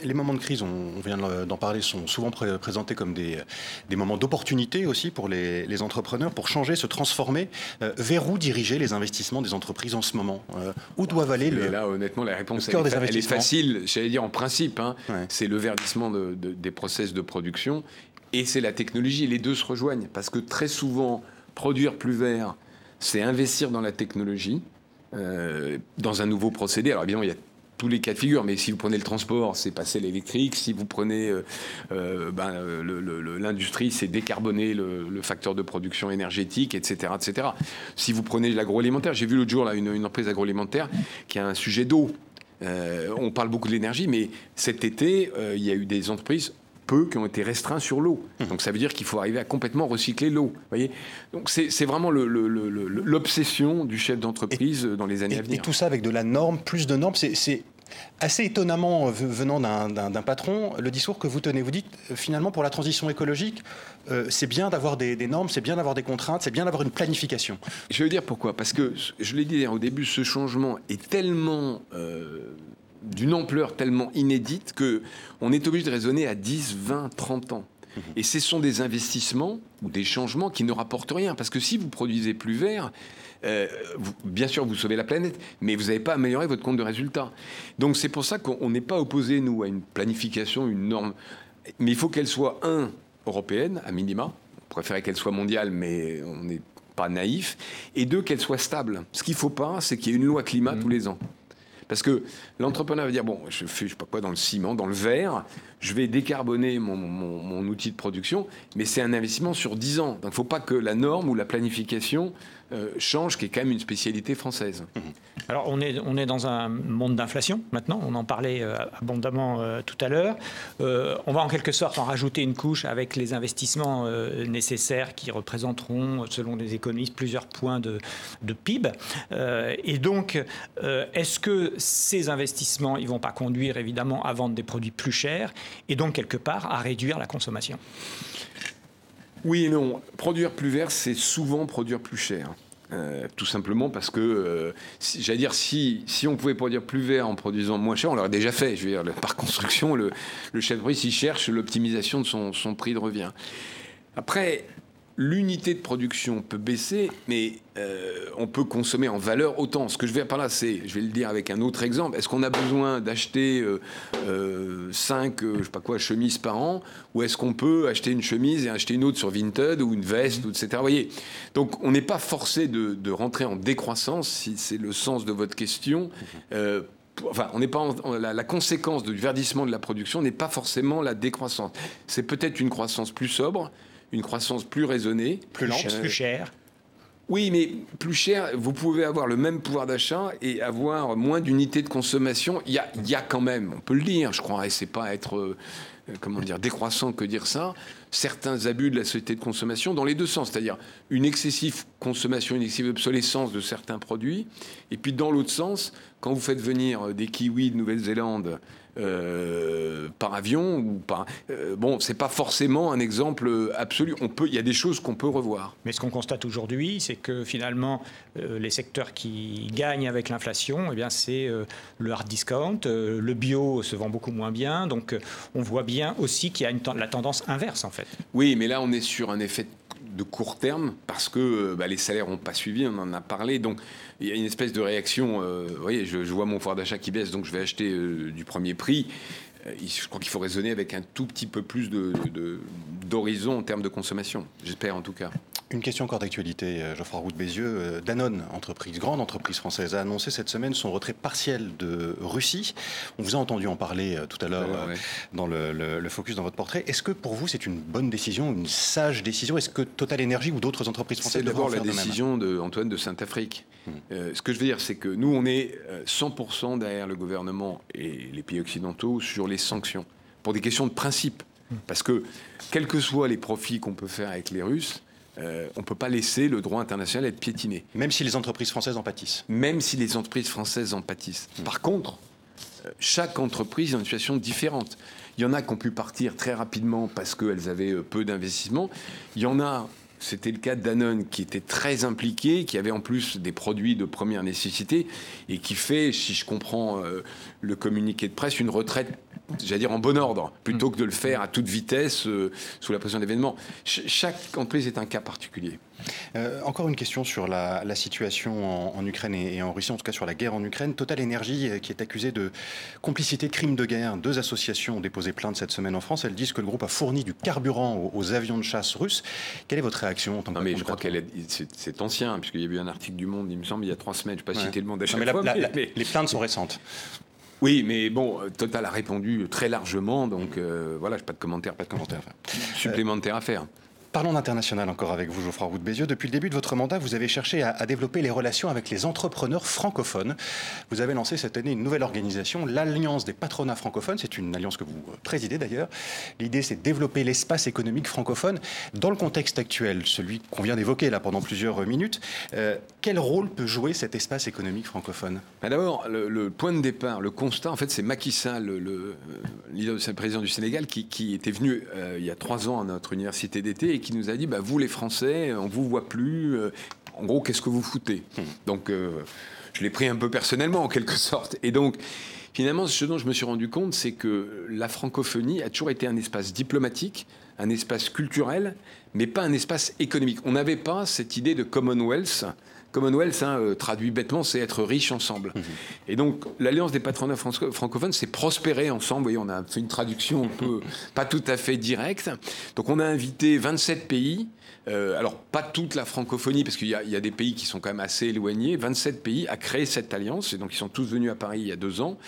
Euh, les moments de crise, on, vient d'en parler, sont souvent présentés comme des, moments d'opportunité aussi pour les, entrepreneurs, pour changer, se transformer. Euh, vers où diriger les investissements des entreprises en ce moment? Euh, Où doivent aller le Là, honnêtement, la réponse elle, est, elle est facile, j'allais dire en principe. Hein. C'est le verdissement des process de production et c'est la technologie. Les deux se rejoignent parce que très souvent, produire plus vert, c'est investir dans la technologie. dans un nouveau procédé. Alors évidemment, il y a tous les cas de figure, mais si vous prenez le transport, c'est passer l'électrique. Si vous prenez euh, euh, ben, l'industrie, c'est décarboner le, facteur de production énergétique, etc., etc. Si vous prenez l'agroalimentaire, j'ai vu l'autre jour là, une, entreprise agroalimentaire qui a un sujet d'eau. Euh, on parle beaucoup de l'énergie, mais cet été, il y a eu des entreprises peu qui ont été restreints sur l'eau. Mmh. Donc ça veut dire qu'il faut arriver à complètement recycler l'eau. Voyez Donc c'est vraiment l'obsession du chef d'entreprise dans les années à venir. Et tout ça avec de la norme, plus de normes, c'est assez étonnamment venant d'un patron, le discours que vous tenez. Vous dites finalement pour la transition écologique, euh, c'est bien d'avoir des, normes, c'est bien d'avoir des contraintes, c'est bien d'avoir une planification. Je veux dire pourquoi? Parce que je l'ai dit au début, ce changement est tellement euh, d'une ampleur tellement inédite que on est obligé de raisonner à 10, 20, 30 ans. Et ce sont des investissements ou des changements qui ne rapportent rien. Parce que si vous produisez plus vert, euh, bien sûr, vous sauvez la planète, mais vous n'avez pas amélioré votre compte de résultat. Donc c'est pour ça qu'on n'est pas opposé, nous, à une planification, une norme. Mais il faut qu'elle soit, un, européenne, à minima. On préférait qu'elle soit mondiale, mais on n'est pas naïf. Et deux, qu'elle soit stable. Ce qu'il ne faut pas, c'est qu'il y ait une loi climat tous les ans. Parce que l'entrepreneur va dire bon, je fais je sais pas quoi dans le ciment, dans le verre, je vais décarboner mon, outil de production, mais c'est un investissement sur 10 ans. Donc il ne faut pas que la norme ou la planification euh, change, qui est quand même une spécialité française. Alors on est, dans un monde d'inflation maintenant, on en parlait euh, abondamment euh, tout à l'heure. on va en quelque sorte en rajouter une couche avec les investissements nécessaires qui représenteront, selon les économistes, plusieurs points de, de PIB. et donc, est-ce que ces investissements, ils vont pas conduire évidemment à vendre des produits plus chers? Et donc quelque part à réduire la consommation oui et non. Produire plus vert, c'est souvent produire plus cher. Euh, tout simplement parce que, euh, j'allais dire, si, si on pouvait produire plus vert en produisant moins cher, on l'aurait déjà fait. Je veux dire, par construction, le, chef de prix, s'il cherche l'optimisation de son, son prix de revient. Après, l'unité de production peut baisser, mais euh, on peut consommer en valeur autant. Ce que je vais par là, c'est, je vais le dire avec un autre exemple, est-ce qu'on a besoin d'acheter 5, euh, euh, je sais pas quoi, chemises par an, ou est-ce qu'on peut acheter une chemise et acheter une autre sur Vinted, ou une veste, etc. Vous voyez Donc on n'est pas forcé de, rentrer en décroissance, si c'est le sens de votre question. enfin, on n'est pas la, la, conséquence du verdissement de la production n'est pas forcément la décroissance. C'est peut-être une croissance plus sobre, une croissance plus raisonnée. Plus lente, plus chère. Oui, mais plus cher, vous pouvez avoir le même pouvoir d'achat et avoir moins d'unités de consommation. Il y, a, il y a, quand même, on peut le dire, je crois, et c'est pas être, euh, comment dire, décroissant que dire ça, certains abus de la société de consommation dans les deux sens, c'est-à-dire une excessive consommation, une excessive obsolescence de certains produits, et puis dans l'autre sens, quand vous faites venir des kiwis de Nouvelle-Zélande euh, par avion ou par. Euh, bon, c'est pas forcément un exemple absolu. On peut, il y a des choses qu'on peut revoir. Mais ce qu'on constate aujourd'hui, c'est que finalement, euh, les secteurs qui gagnent avec l'inflation, eh bien, c'est le hard discount, le bio se vend beaucoup moins bien. Donc, on voit bien aussi qu'il y a une la tendance inverse en fait. Oui, mais là, on est sur un effet de court terme parce que bah, les salaires n'ont pas suivi. On en a parlé. Donc il y a une espèce de réaction. Euh, vous voyez, je, vois mon pouvoir d'achat qui baisse, donc je vais acheter euh, du premier prix. Euh, je crois qu'il faut raisonner avec un tout petit peu plus d'horizon de, en termes de consommation. J'espère en tout cas. Une question encore d'actualité, euh, Geoffroy Roux de Bézieux. Euh, Danone, entreprise, grande entreprise française, a annoncé cette semaine son retrait partiel de Russie. On vous a entendu en parler tout à l'heure dans le, focus dans votre portrait. Est-ce que pour vous c'est une bonne décision, une sage décision? Est-ce que Total Energy ou d'autres entreprises françaises C'est d'abord la décision d'Antoine de, de Saint-Afrique. Hmm. ce que je veux dire, c'est que nous, on est 100% derrière le gouvernement et les pays occidentaux sur les sanctions, pour des questions de principe. Parce que, quels que soient les profits qu'on peut faire avec les Russes, euh, on ne peut pas laisser le droit international être piétiné. Même si les entreprises françaises en pâtissent Même si les entreprises françaises en pâtissent. Par contre, euh, chaque entreprise est dans une situation différente. Il y en a qui ont pu partir très rapidement parce qu'elles avaient euh, peu d'investissement. Il y en a c'était le cas de Danone qui était très impliqué, qui avait en plus des produits de première nécessité et qui fait, si je comprends le communiqué de presse, une retraite j'allais dire en bon ordre, plutôt que de le faire à toute vitesse euh, sous la pression d'événements. chaque entreprise est un cas particulier. Euh, encore une question sur la, situation en, Ukraine et, en Russie, en tout cas sur la guerre en Ukraine. Total Energy, euh, qui est accusé de complicité de crimes de guerre. Deux associations ont déposé plainte cette semaine en France. Elles disent que le groupe a fourni du carburant aux, avions de chasse russes. Quelle est votre réaction en tant que mais Je crois qu'elle c'est ancien, puisqu'il y a eu un article du Monde, il me semble, il y a trois semaines. Je ne vais pas citer le monde à chaque fois. Les plaintes sont récentes. Oui, mais bon, Total a répondu très largement, donc euh, voilà, je pas de commentaires, pas de commentaires supplémentaires à faire. Parlons d'international encore avec vous, Geoffroy Roux de Bézieux. Depuis le début de votre mandat, vous avez cherché à, développer les relations avec les entrepreneurs francophones. Vous avez lancé cette année une nouvelle organisation, l'Alliance des patronats francophones. C'est une alliance que vous présidez d'ailleurs. L'idée, c'est de développer l'espace économique francophone dans le contexte actuel, celui qu'on vient d'évoquer là pendant plusieurs minutes. Euh, quel rôle peut jouer cet espace économique francophone? D'abord, le, point de départ, le constat, en fait, c'est Macky Sall, le, président du Sénégal, qui, était venu euh, il y a trois ans à notre université d'été qui nous a dit bah, Vous, les Français, on ne vous voit plus. Euh, en gros, qu'est-ce que vous foutez? Hmm. Donc, euh, je l'ai pris un peu personnellement, en quelque sorte. Et donc, finalement, ce dont je me suis rendu compte, c'est que la francophonie a toujours été un espace diplomatique, un espace culturel, mais pas un espace économique. On n'avait pas cette idée de Commonwealth. Commonwealth, hein, euh, traduit bêtement, c'est être riche ensemble. Mmh. Et donc, l'Alliance des patronats francophones, c'est prospérer ensemble. Vous voyez, on a fait une traduction un peu, pas tout à fait directe. Donc, on a invité 27 pays. Euh, alors, pas toute la francophonie, parce qu'il y, y, a des pays qui sont quand même assez éloignés. 27 pays à créer cette alliance. Et donc, ils sont tous venus à Paris il y a deux ans.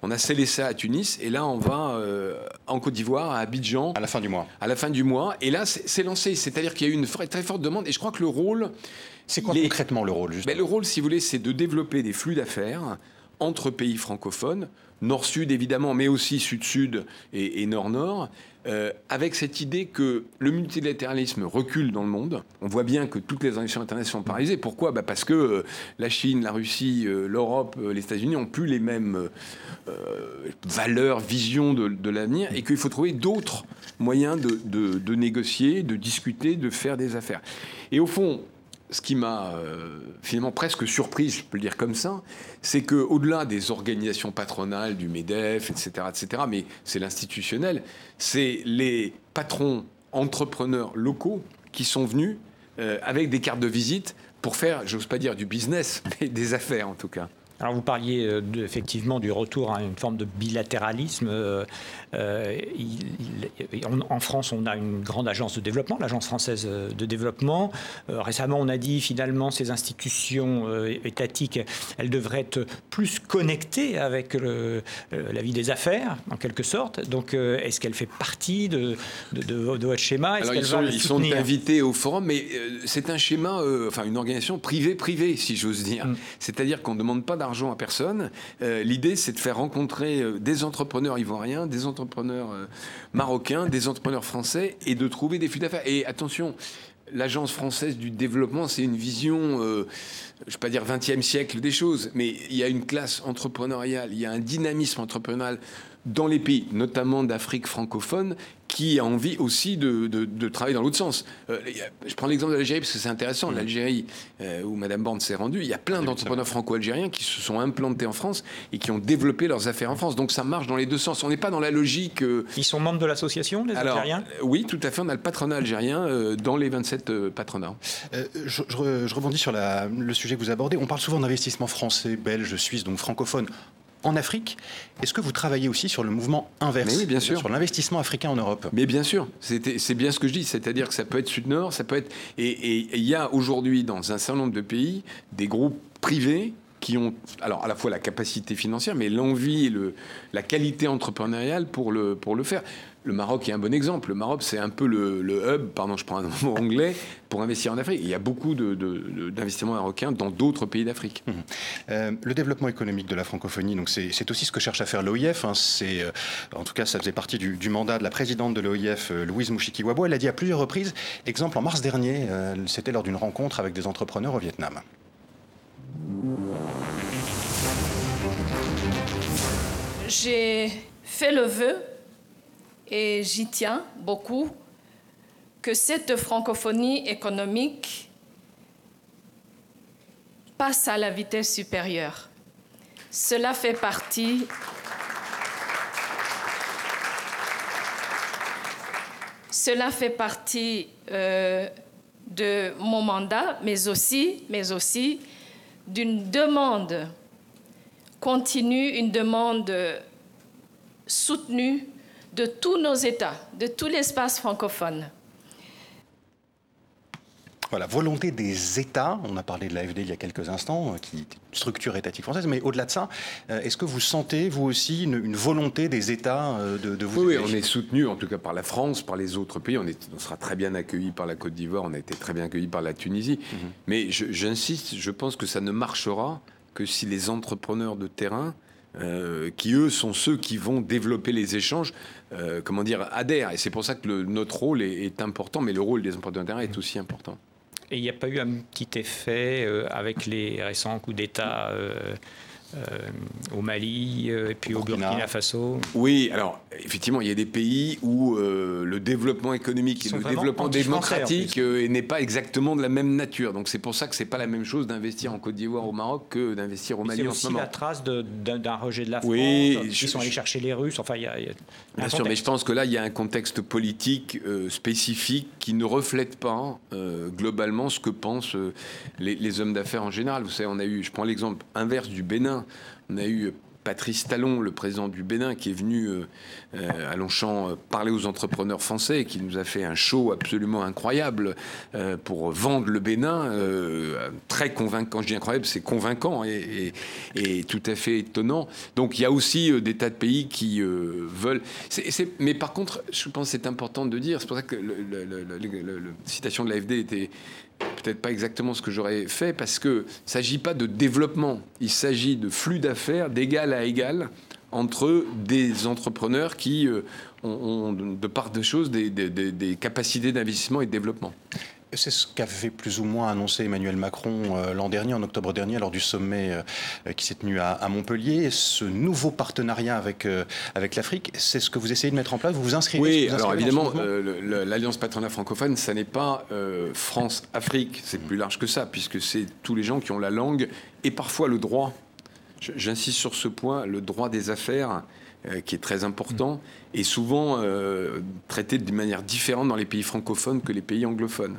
On a scellé ça à Tunis et là on va euh, en Côte d'Ivoire, à Abidjan. À la fin du mois. À la fin du mois. Et là c'est lancé. C'est-à-dire qu'il y a eu une très forte demande et je crois que le rôle. C'est quoi concrètement le rôle ben, Le rôle, si vous voulez, c'est de développer des flux d'affaires entre pays francophones, nord-sud évidemment, mais aussi sud-sud et nord-nord, euh, avec cette idée que le multilatéralisme recule dans le monde. On voit bien que toutes les organisations internationales sont paralysées. Pourquoi? Bah Parce que euh, la Chine, la Russie, euh, l'Europe, les États-Unis n'ont plus les mêmes valeurs, visions de, l'avenir, et qu'il faut trouver d'autres moyens de négocier, de discuter, de faire des affaires. Et au fond, ce qui m'a euh, finalement presque surpris, je peux le dire comme ça, c'est qu'au-delà des organisations patronales, du MEDEF, etc., etc., mais c'est l'institutionnel, c'est les patrons entrepreneurs locaux qui sont venus euh, avec des cartes de visite pour faire, j'ose pas dire du business, mais des affaires en tout cas. Alors vous parliez euh, effectivement du retour à une forme de bilatéralisme. Euh, euh, en France, on a une grande agence de développement, l'Agence française de développement. récemment, on a dit finalement ces institutions étatiques, elles devraient être plus connectées avec la vie des affaires, en quelque sorte. Donc, est-ce qu'elle fait partie de, de, votre schéma? Alors, ils, sont, ils sont, invités au forum, mais c'est un schéma, enfin une organisation privée-privée, si j'ose dire. Mm. C'est-à-dire qu'on ne demande pas d'argent argent à personne. Euh, l'idée, c'est de faire rencontrer euh, des entrepreneurs ivoiriens, des entrepreneurs euh, marocains, des entrepreneurs français et de trouver des flux d'affaires. Et attention, l'Agence française du développement, c'est une vision, je ne vais pas dire 20e siècle des choses, mais il y a une classe entrepreneuriale, il y a un dynamisme entrepreneurial dans les pays, notamment d'Afrique francophone, qui a envie aussi de, travailler dans l'autre sens. Euh, je prends l'exemple de l'Algérie parce que c'est intéressant. Mmh. L'Algérie, euh, où Madame Borne s'est rendue, il y a plein d'entrepreneurs franco-algériens qui se sont implantés en France et qui ont développé leurs affaires en France. Donc ça marche dans les deux sens. On n'est pas dans la logique. Euh, Ils sont membres de l'association, les Algériens? Oui, tout à fait. On a le patronat algérien dans les 27 patronats. Je, je, rebondis sur le sujet que vous abordez. On parle souvent d'investissement français, belge, suisse, donc francophone en Afrique. Est-ce que vous travaillez aussi sur le mouvement inverse oui, bien sûr. Sur l'investissement africain en Europe? Mais bien sûr, c'est bien ce que je dis, c'est-à-dire que ça peut être Sud-Nord, ça peut être... Et il y a aujourd'hui dans un certain nombre de pays des groupes privés qui ont alors à la fois la capacité financière, mais l'envie et le, la qualité entrepreneuriale pour le, pour le faire. Le Maroc est un bon exemple. Le Maroc, c'est un peu le, hub, pardon, je prends un mot anglais, pour investir en Afrique. Il y a beaucoup d'investissements de, marocains dans d'autres pays d'Afrique. Mmh. Euh, le développement économique de la francophonie, donc c'est aussi ce que cherche à faire l'OIF. Hein. c'est, euh, en tout cas, ça faisait partie du, mandat de la présidente de l'OIF, euh, Louise Mouchikiwabo. Elle a dit à plusieurs reprises, exemple en mars dernier, c'était lors d'une rencontre avec des entrepreneurs au Vietnam. J'ai fait le vœu et j'y tiens beaucoup, que cette francophonie économique passe à la vitesse supérieure. Cela fait partie Cela fait partie euh, de mon mandat, mais aussi, mais aussi d'une demande continue, une demande soutenue de tous nos États, de tout l'espace francophone. Voilà, volonté des États, on a parlé de l'AFD il y a quelques instants, euh, qui structure étatique française, mais au-delà de ça, euh, est-ce que vous sentez, vous aussi, une, volonté des États euh, de, vous... Oui, on est soutenu, en tout cas par la France, par les autres pays, on, est, on sera très bien accueilli par la Côte d'Ivoire, on a été très bien accueilli par la Tunisie, mhm. mais j'insiste, je pense que ça ne marchera que si les entrepreneurs de terrain euh, qui eux sont ceux qui vont développer les échanges, euh, comment dire, adhèrent. Et c'est pour ça que notre rôle est, important, mais le rôle des importateurs d'intérêt est aussi important. Et il n'y a pas eu un petit effet euh, avec les récents coups d'État au Mali et puis au Burkina Faso. Oui, alors effectivement, il y a des pays où le développement économique et le développement démocratique n'est pas exactement de la même nature. Donc c'est pour ça que c'est pas la même chose d'investir en Côte d'Ivoire, au Maroc, que d'investir au Mali en ce moment. C'est aussi la trace d'un rejet de la France. Oui, ils sont allés chercher les Russes. Enfin, il y a, Bien sûr, mais je pense que là, il y a un contexte politique spécifique qui ne reflète pas globalement ce que pensent les, les hommes d'affaires en général. Vous savez, on a eu, je prends l'exemple inverse du Bénin. On a eu Patrice Talon, le président du Bénin, qui est venu euh, euh, à Longchamp euh, parler aux entrepreneurs français, qui nous a fait un show absolument incroyable pour vendre le Bénin, très convaincant. Je dis incroyable, c'est convaincant et, tout à fait étonnant. Donc il y a aussi des tas de pays qui veulent. mais par contre, je pense que c'est important de dire, c'est pour ça que la citation de l'AFD était peut-être pas exactement ce que j'aurais fait, parce qu'il ne s'agit pas de développement, il s'agit de flux d'affaires d'égal à égal entre des entrepreneurs qui euh, ont, de part de choses des, des capacités d'investissement et de développement. C'est ce qu'avait plus ou moins annoncé Emmanuel Macron euh, l'an dernier, en octobre dernier, lors du sommet euh, qui s'est tenu à, Montpellier. Ce nouveau partenariat avec, euh, avec l'Afrique, c'est ce que vous essayez de mettre en place Vous vous inscrivez Oui, alors évidemment, l'Alliance patronat francophone, ça n'est pas France-Afrique, c'est plus large que ça, puisque c'est tous les gens qui ont la langue et parfois le droit. J'insiste sur ce point, le droit des affaires qui est très important, et souvent traité de manière différente dans les pays francophones que les pays anglophones.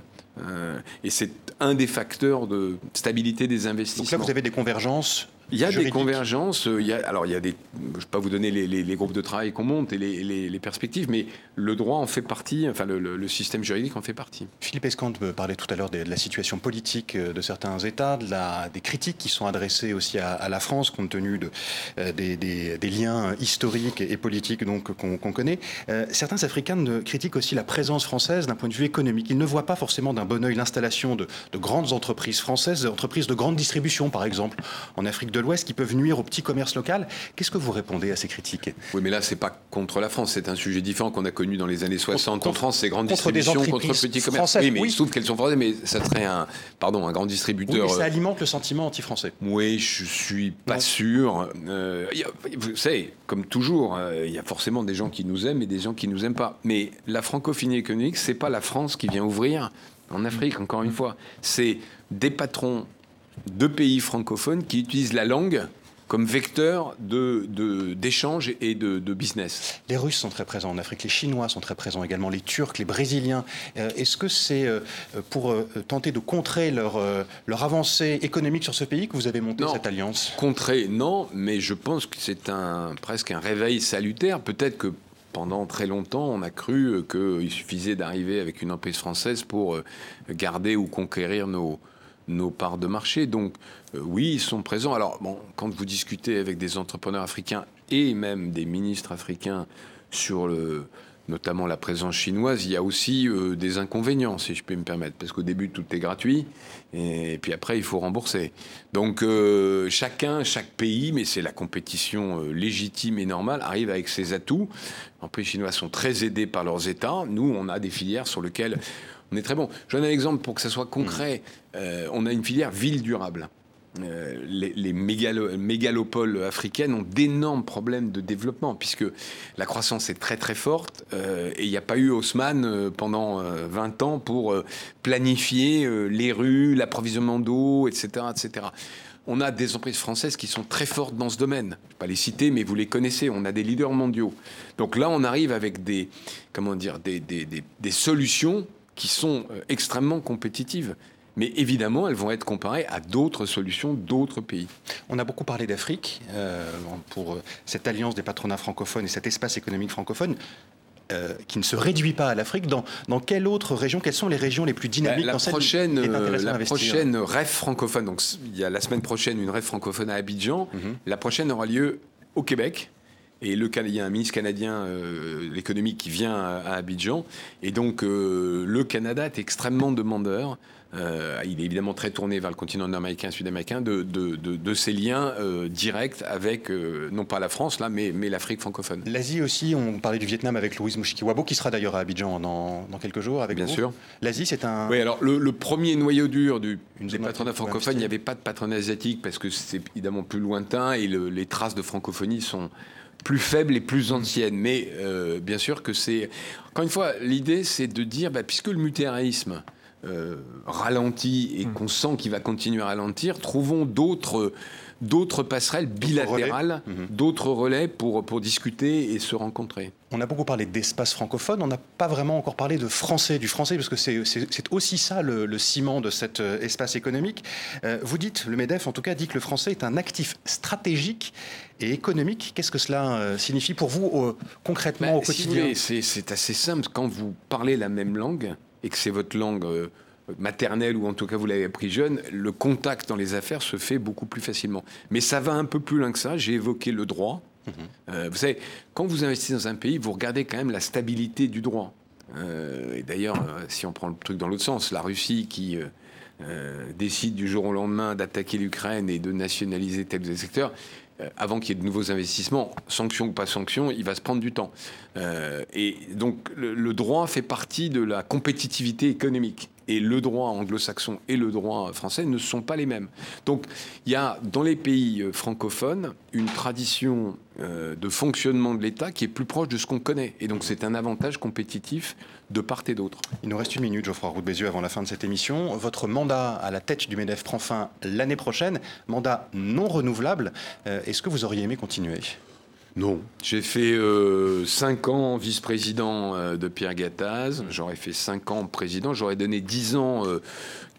Euh, et c'est un des facteurs de stabilité des investissements. Donc là, vous avez des convergences il y a des convergences. Euh, il y a, alors, il y a des. Je ne vais pas vous donner les, groupes de travail qu'on monte et les, perspectives, mais le droit en fait partie, enfin, le, système juridique en fait partie. Philippe Escante me parlait tout à l'heure de, la situation politique euh, de certains États, de la, des critiques qui sont adressées aussi à, la France, compte tenu de, euh, des, liens historiques et, politiques donc qu'on connaît. certains Africains critiquent aussi la présence française d'un point de vue économique. Ils ne voient pas forcément d'un bon oeil l'installation de, de grandes entreprises françaises, entreprises de grande distribution, par exemple, en Afrique de l'Ouest qui peuvent nuire au petit commerce local. Qu'est-ce que vous répondez à ces critiques Oui, mais là, c'est pas contre la France. C'est un sujet différent qu'on a connu dans les années 60 en France. C'est grande distribution contre petit commerce. oui, mais il se trouve qu'elles sont françaises, mais ça serait un, pardon, un grand distributeur. Oui, mais ça alimente le sentiment anti-français. Oui, je suis pas sûr. Euh, vous savez, comme toujours, euh, il y a forcément des gens qui nous aiment et des gens qui nous aiment pas. Mais la francophonie économique, c'est pas la France qui vient ouvrir en Afrique, encore une fois. C'est des patrons deux pays francophones qui utilisent la langue comme vecteur d'échange de, et de, business. Les Russes sont très présents en Afrique, les Chinois sont très présents également, les Turcs, les Brésiliens. Euh, est-ce que c'est euh, pour euh, tenter de contrer leur, leur avancée économique sur ce pays que vous avez monté cette alliance? Contrer, non, mais je pense que c'est un, presque un réveil salutaire. Peut-être que pendant très longtemps, on a cru qu'il suffisait d'arriver avec une entreprise française pour garder ou conquérir nos, nos parts de marché. Donc euh, oui, ils sont présents. Alors quand vous discutez avec des entrepreneurs africains et même des ministres africains sur notamment la présence chinoise, il y a aussi euh, des inconvénients, si je peux me permettre, parce qu'au début tout est gratuit et, puis après il faut rembourser. Donc euh, chacun, chaque pays, mais c'est la compétition légitime et normale, arrive avec ses atouts. En plus, les Chinois sont très aidés par leurs États. Nous, on a des filières sur lesquelles on est très bon. Je donne un exemple pour que ça soit concret. Euh, on a une filière ville durable. Euh, les, mégalopoles africaines ont d'énormes problèmes de développement puisque la croissance est très très forte euh, et il n'y a pas eu Haussmann pendant 20 ans pour planifier les rues, l'approvisionnement d'eau, etc., etc. On a des entreprises françaises qui sont très fortes dans ce domaine. Je ne vais pas les citer, mais vous les connaissez. On a des leaders mondiaux. Donc là, on arrive avec des, comment dire, des, des solutions qui sont euh, extrêmement compétitives. Mais évidemment, elles vont être comparées à d'autres solutions d'autres pays. On a beaucoup parlé d'Afrique euh, pour euh, cette alliance des patronats francophones et cet espace économique francophone. qui ne se réduit pas à l'Afrique. Dans, dans quelle autre région Quelles sont les régions les plus dynamiques la dans prochaine, La prochaine rêve francophone, donc il y a la semaine prochaine une rêve francophone à Abidjan. Mhm. La prochaine aura lieu au Québec. Et le, il y a un ministre canadien, euh, l'économie, qui vient à, Abidjan. Et donc, euh, le Canada est extrêmement demandeur. Euh, il est évidemment très tourné vers le continent nord-américain, sud-américain, de, de, de, ces liens directs avec, non pas la France, là, mais, mais l'Afrique francophone. L'Asie aussi, on parlait du Vietnam avec Louise Mouchikiwabo, qui sera d'ailleurs à Abidjan dans, dans, quelques jours avec Bien sûr. L'Asie, c'est un... Oui, alors le, premier noyau dur du, des patronats francophones, il n'y avait pas de patronat asiatique parce que c'est évidemment plus lointain et les traces de francophonie sont plus faible et plus ancienne. Mais euh, bien sûr que c'est... Encore une fois, l'idée, c'est de dire, bah, puisque le mutérisme euh, ralentit et mm. qu'on sent qu'il va continuer à ralentir, trouvons d'autres d'autres passerelles bilatérales, mhm. d'autres relais pour, pour discuter et se rencontrer. On a beaucoup parlé d'espace francophone, on n'a pas vraiment encore parlé de français, du français, parce que c'est aussi ça le, ciment de cet euh, espace économique. Euh, vous dites, le MEDEF en tout cas dit que le français est un actif stratégique et économique. Qu'est-ce que cela euh, signifie pour vous concrètement bah, au quotidien C'est assez simple. Quand vous parlez la même langue et que c'est votre langue maternelle ou en tout cas vous l'avez appris jeune, le contact dans les affaires se fait beaucoup plus facilement. Mais ça va un peu plus loin que ça. J'ai évoqué le droit. Mhm. Euh, vous savez, quand vous investissez dans un pays, vous regardez quand même la stabilité du droit. Euh, et d'ailleurs, euh, si on prend le truc dans l'autre sens, la Russie qui décide du jour au lendemain d'attaquer l'Ukraine et de nationaliser tel ou tel secteur, avant qu'il y ait de nouveaux investissements, sanctions ou pas sanctions, il va se prendre du temps. et donc le, droit fait partie de la compétitivité économique et le droit anglo-saxon et le droit français ne sont pas les mêmes. Donc il y a dans les pays euh, francophones une tradition euh, de fonctionnement de l'État qui est plus proche de ce qu'on connaît. Et donc c'est un avantage compétitif de part et d'autre. Il nous reste une minute, Geoffroy Roux Bézieux, avant la fin de cette émission. Votre mandat à la tête du MEDEF prend fin l'année prochaine, mandat non renouvelable. Euh, est-ce que vous auriez aimé continuer? Non. J'ai fait euh, 5 ans vice-président euh, de Pierre Gattaz. J'aurais fait 5 ans président. J'aurais donné 10 ans euh,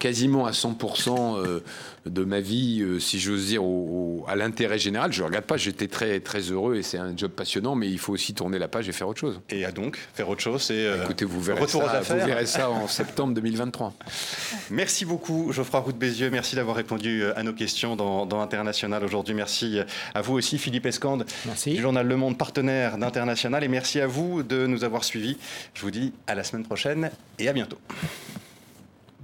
quasiment à 100% euh, de ma vie, euh, si j'ose dire, à l'intérêt général. Je ne regarde pas, j'étais très, très heureux et c'est un job passionnant, mais il faut aussi tourner la page et faire autre chose. Et à donc, faire autre chose, c'est. Euh, Écoutez, vous verrez, ça, vous verrez ça en septembre 2023. Merci beaucoup, Geoffroy Roux Bézieux. Merci d'avoir répondu à nos questions dans, International aujourd'hui. Merci à vous aussi, Philippe Escande, merci. du journal Le Monde, partenaire d'International. Et merci à vous de nous avoir suivis. Je vous dis à la semaine prochaine et à bientôt.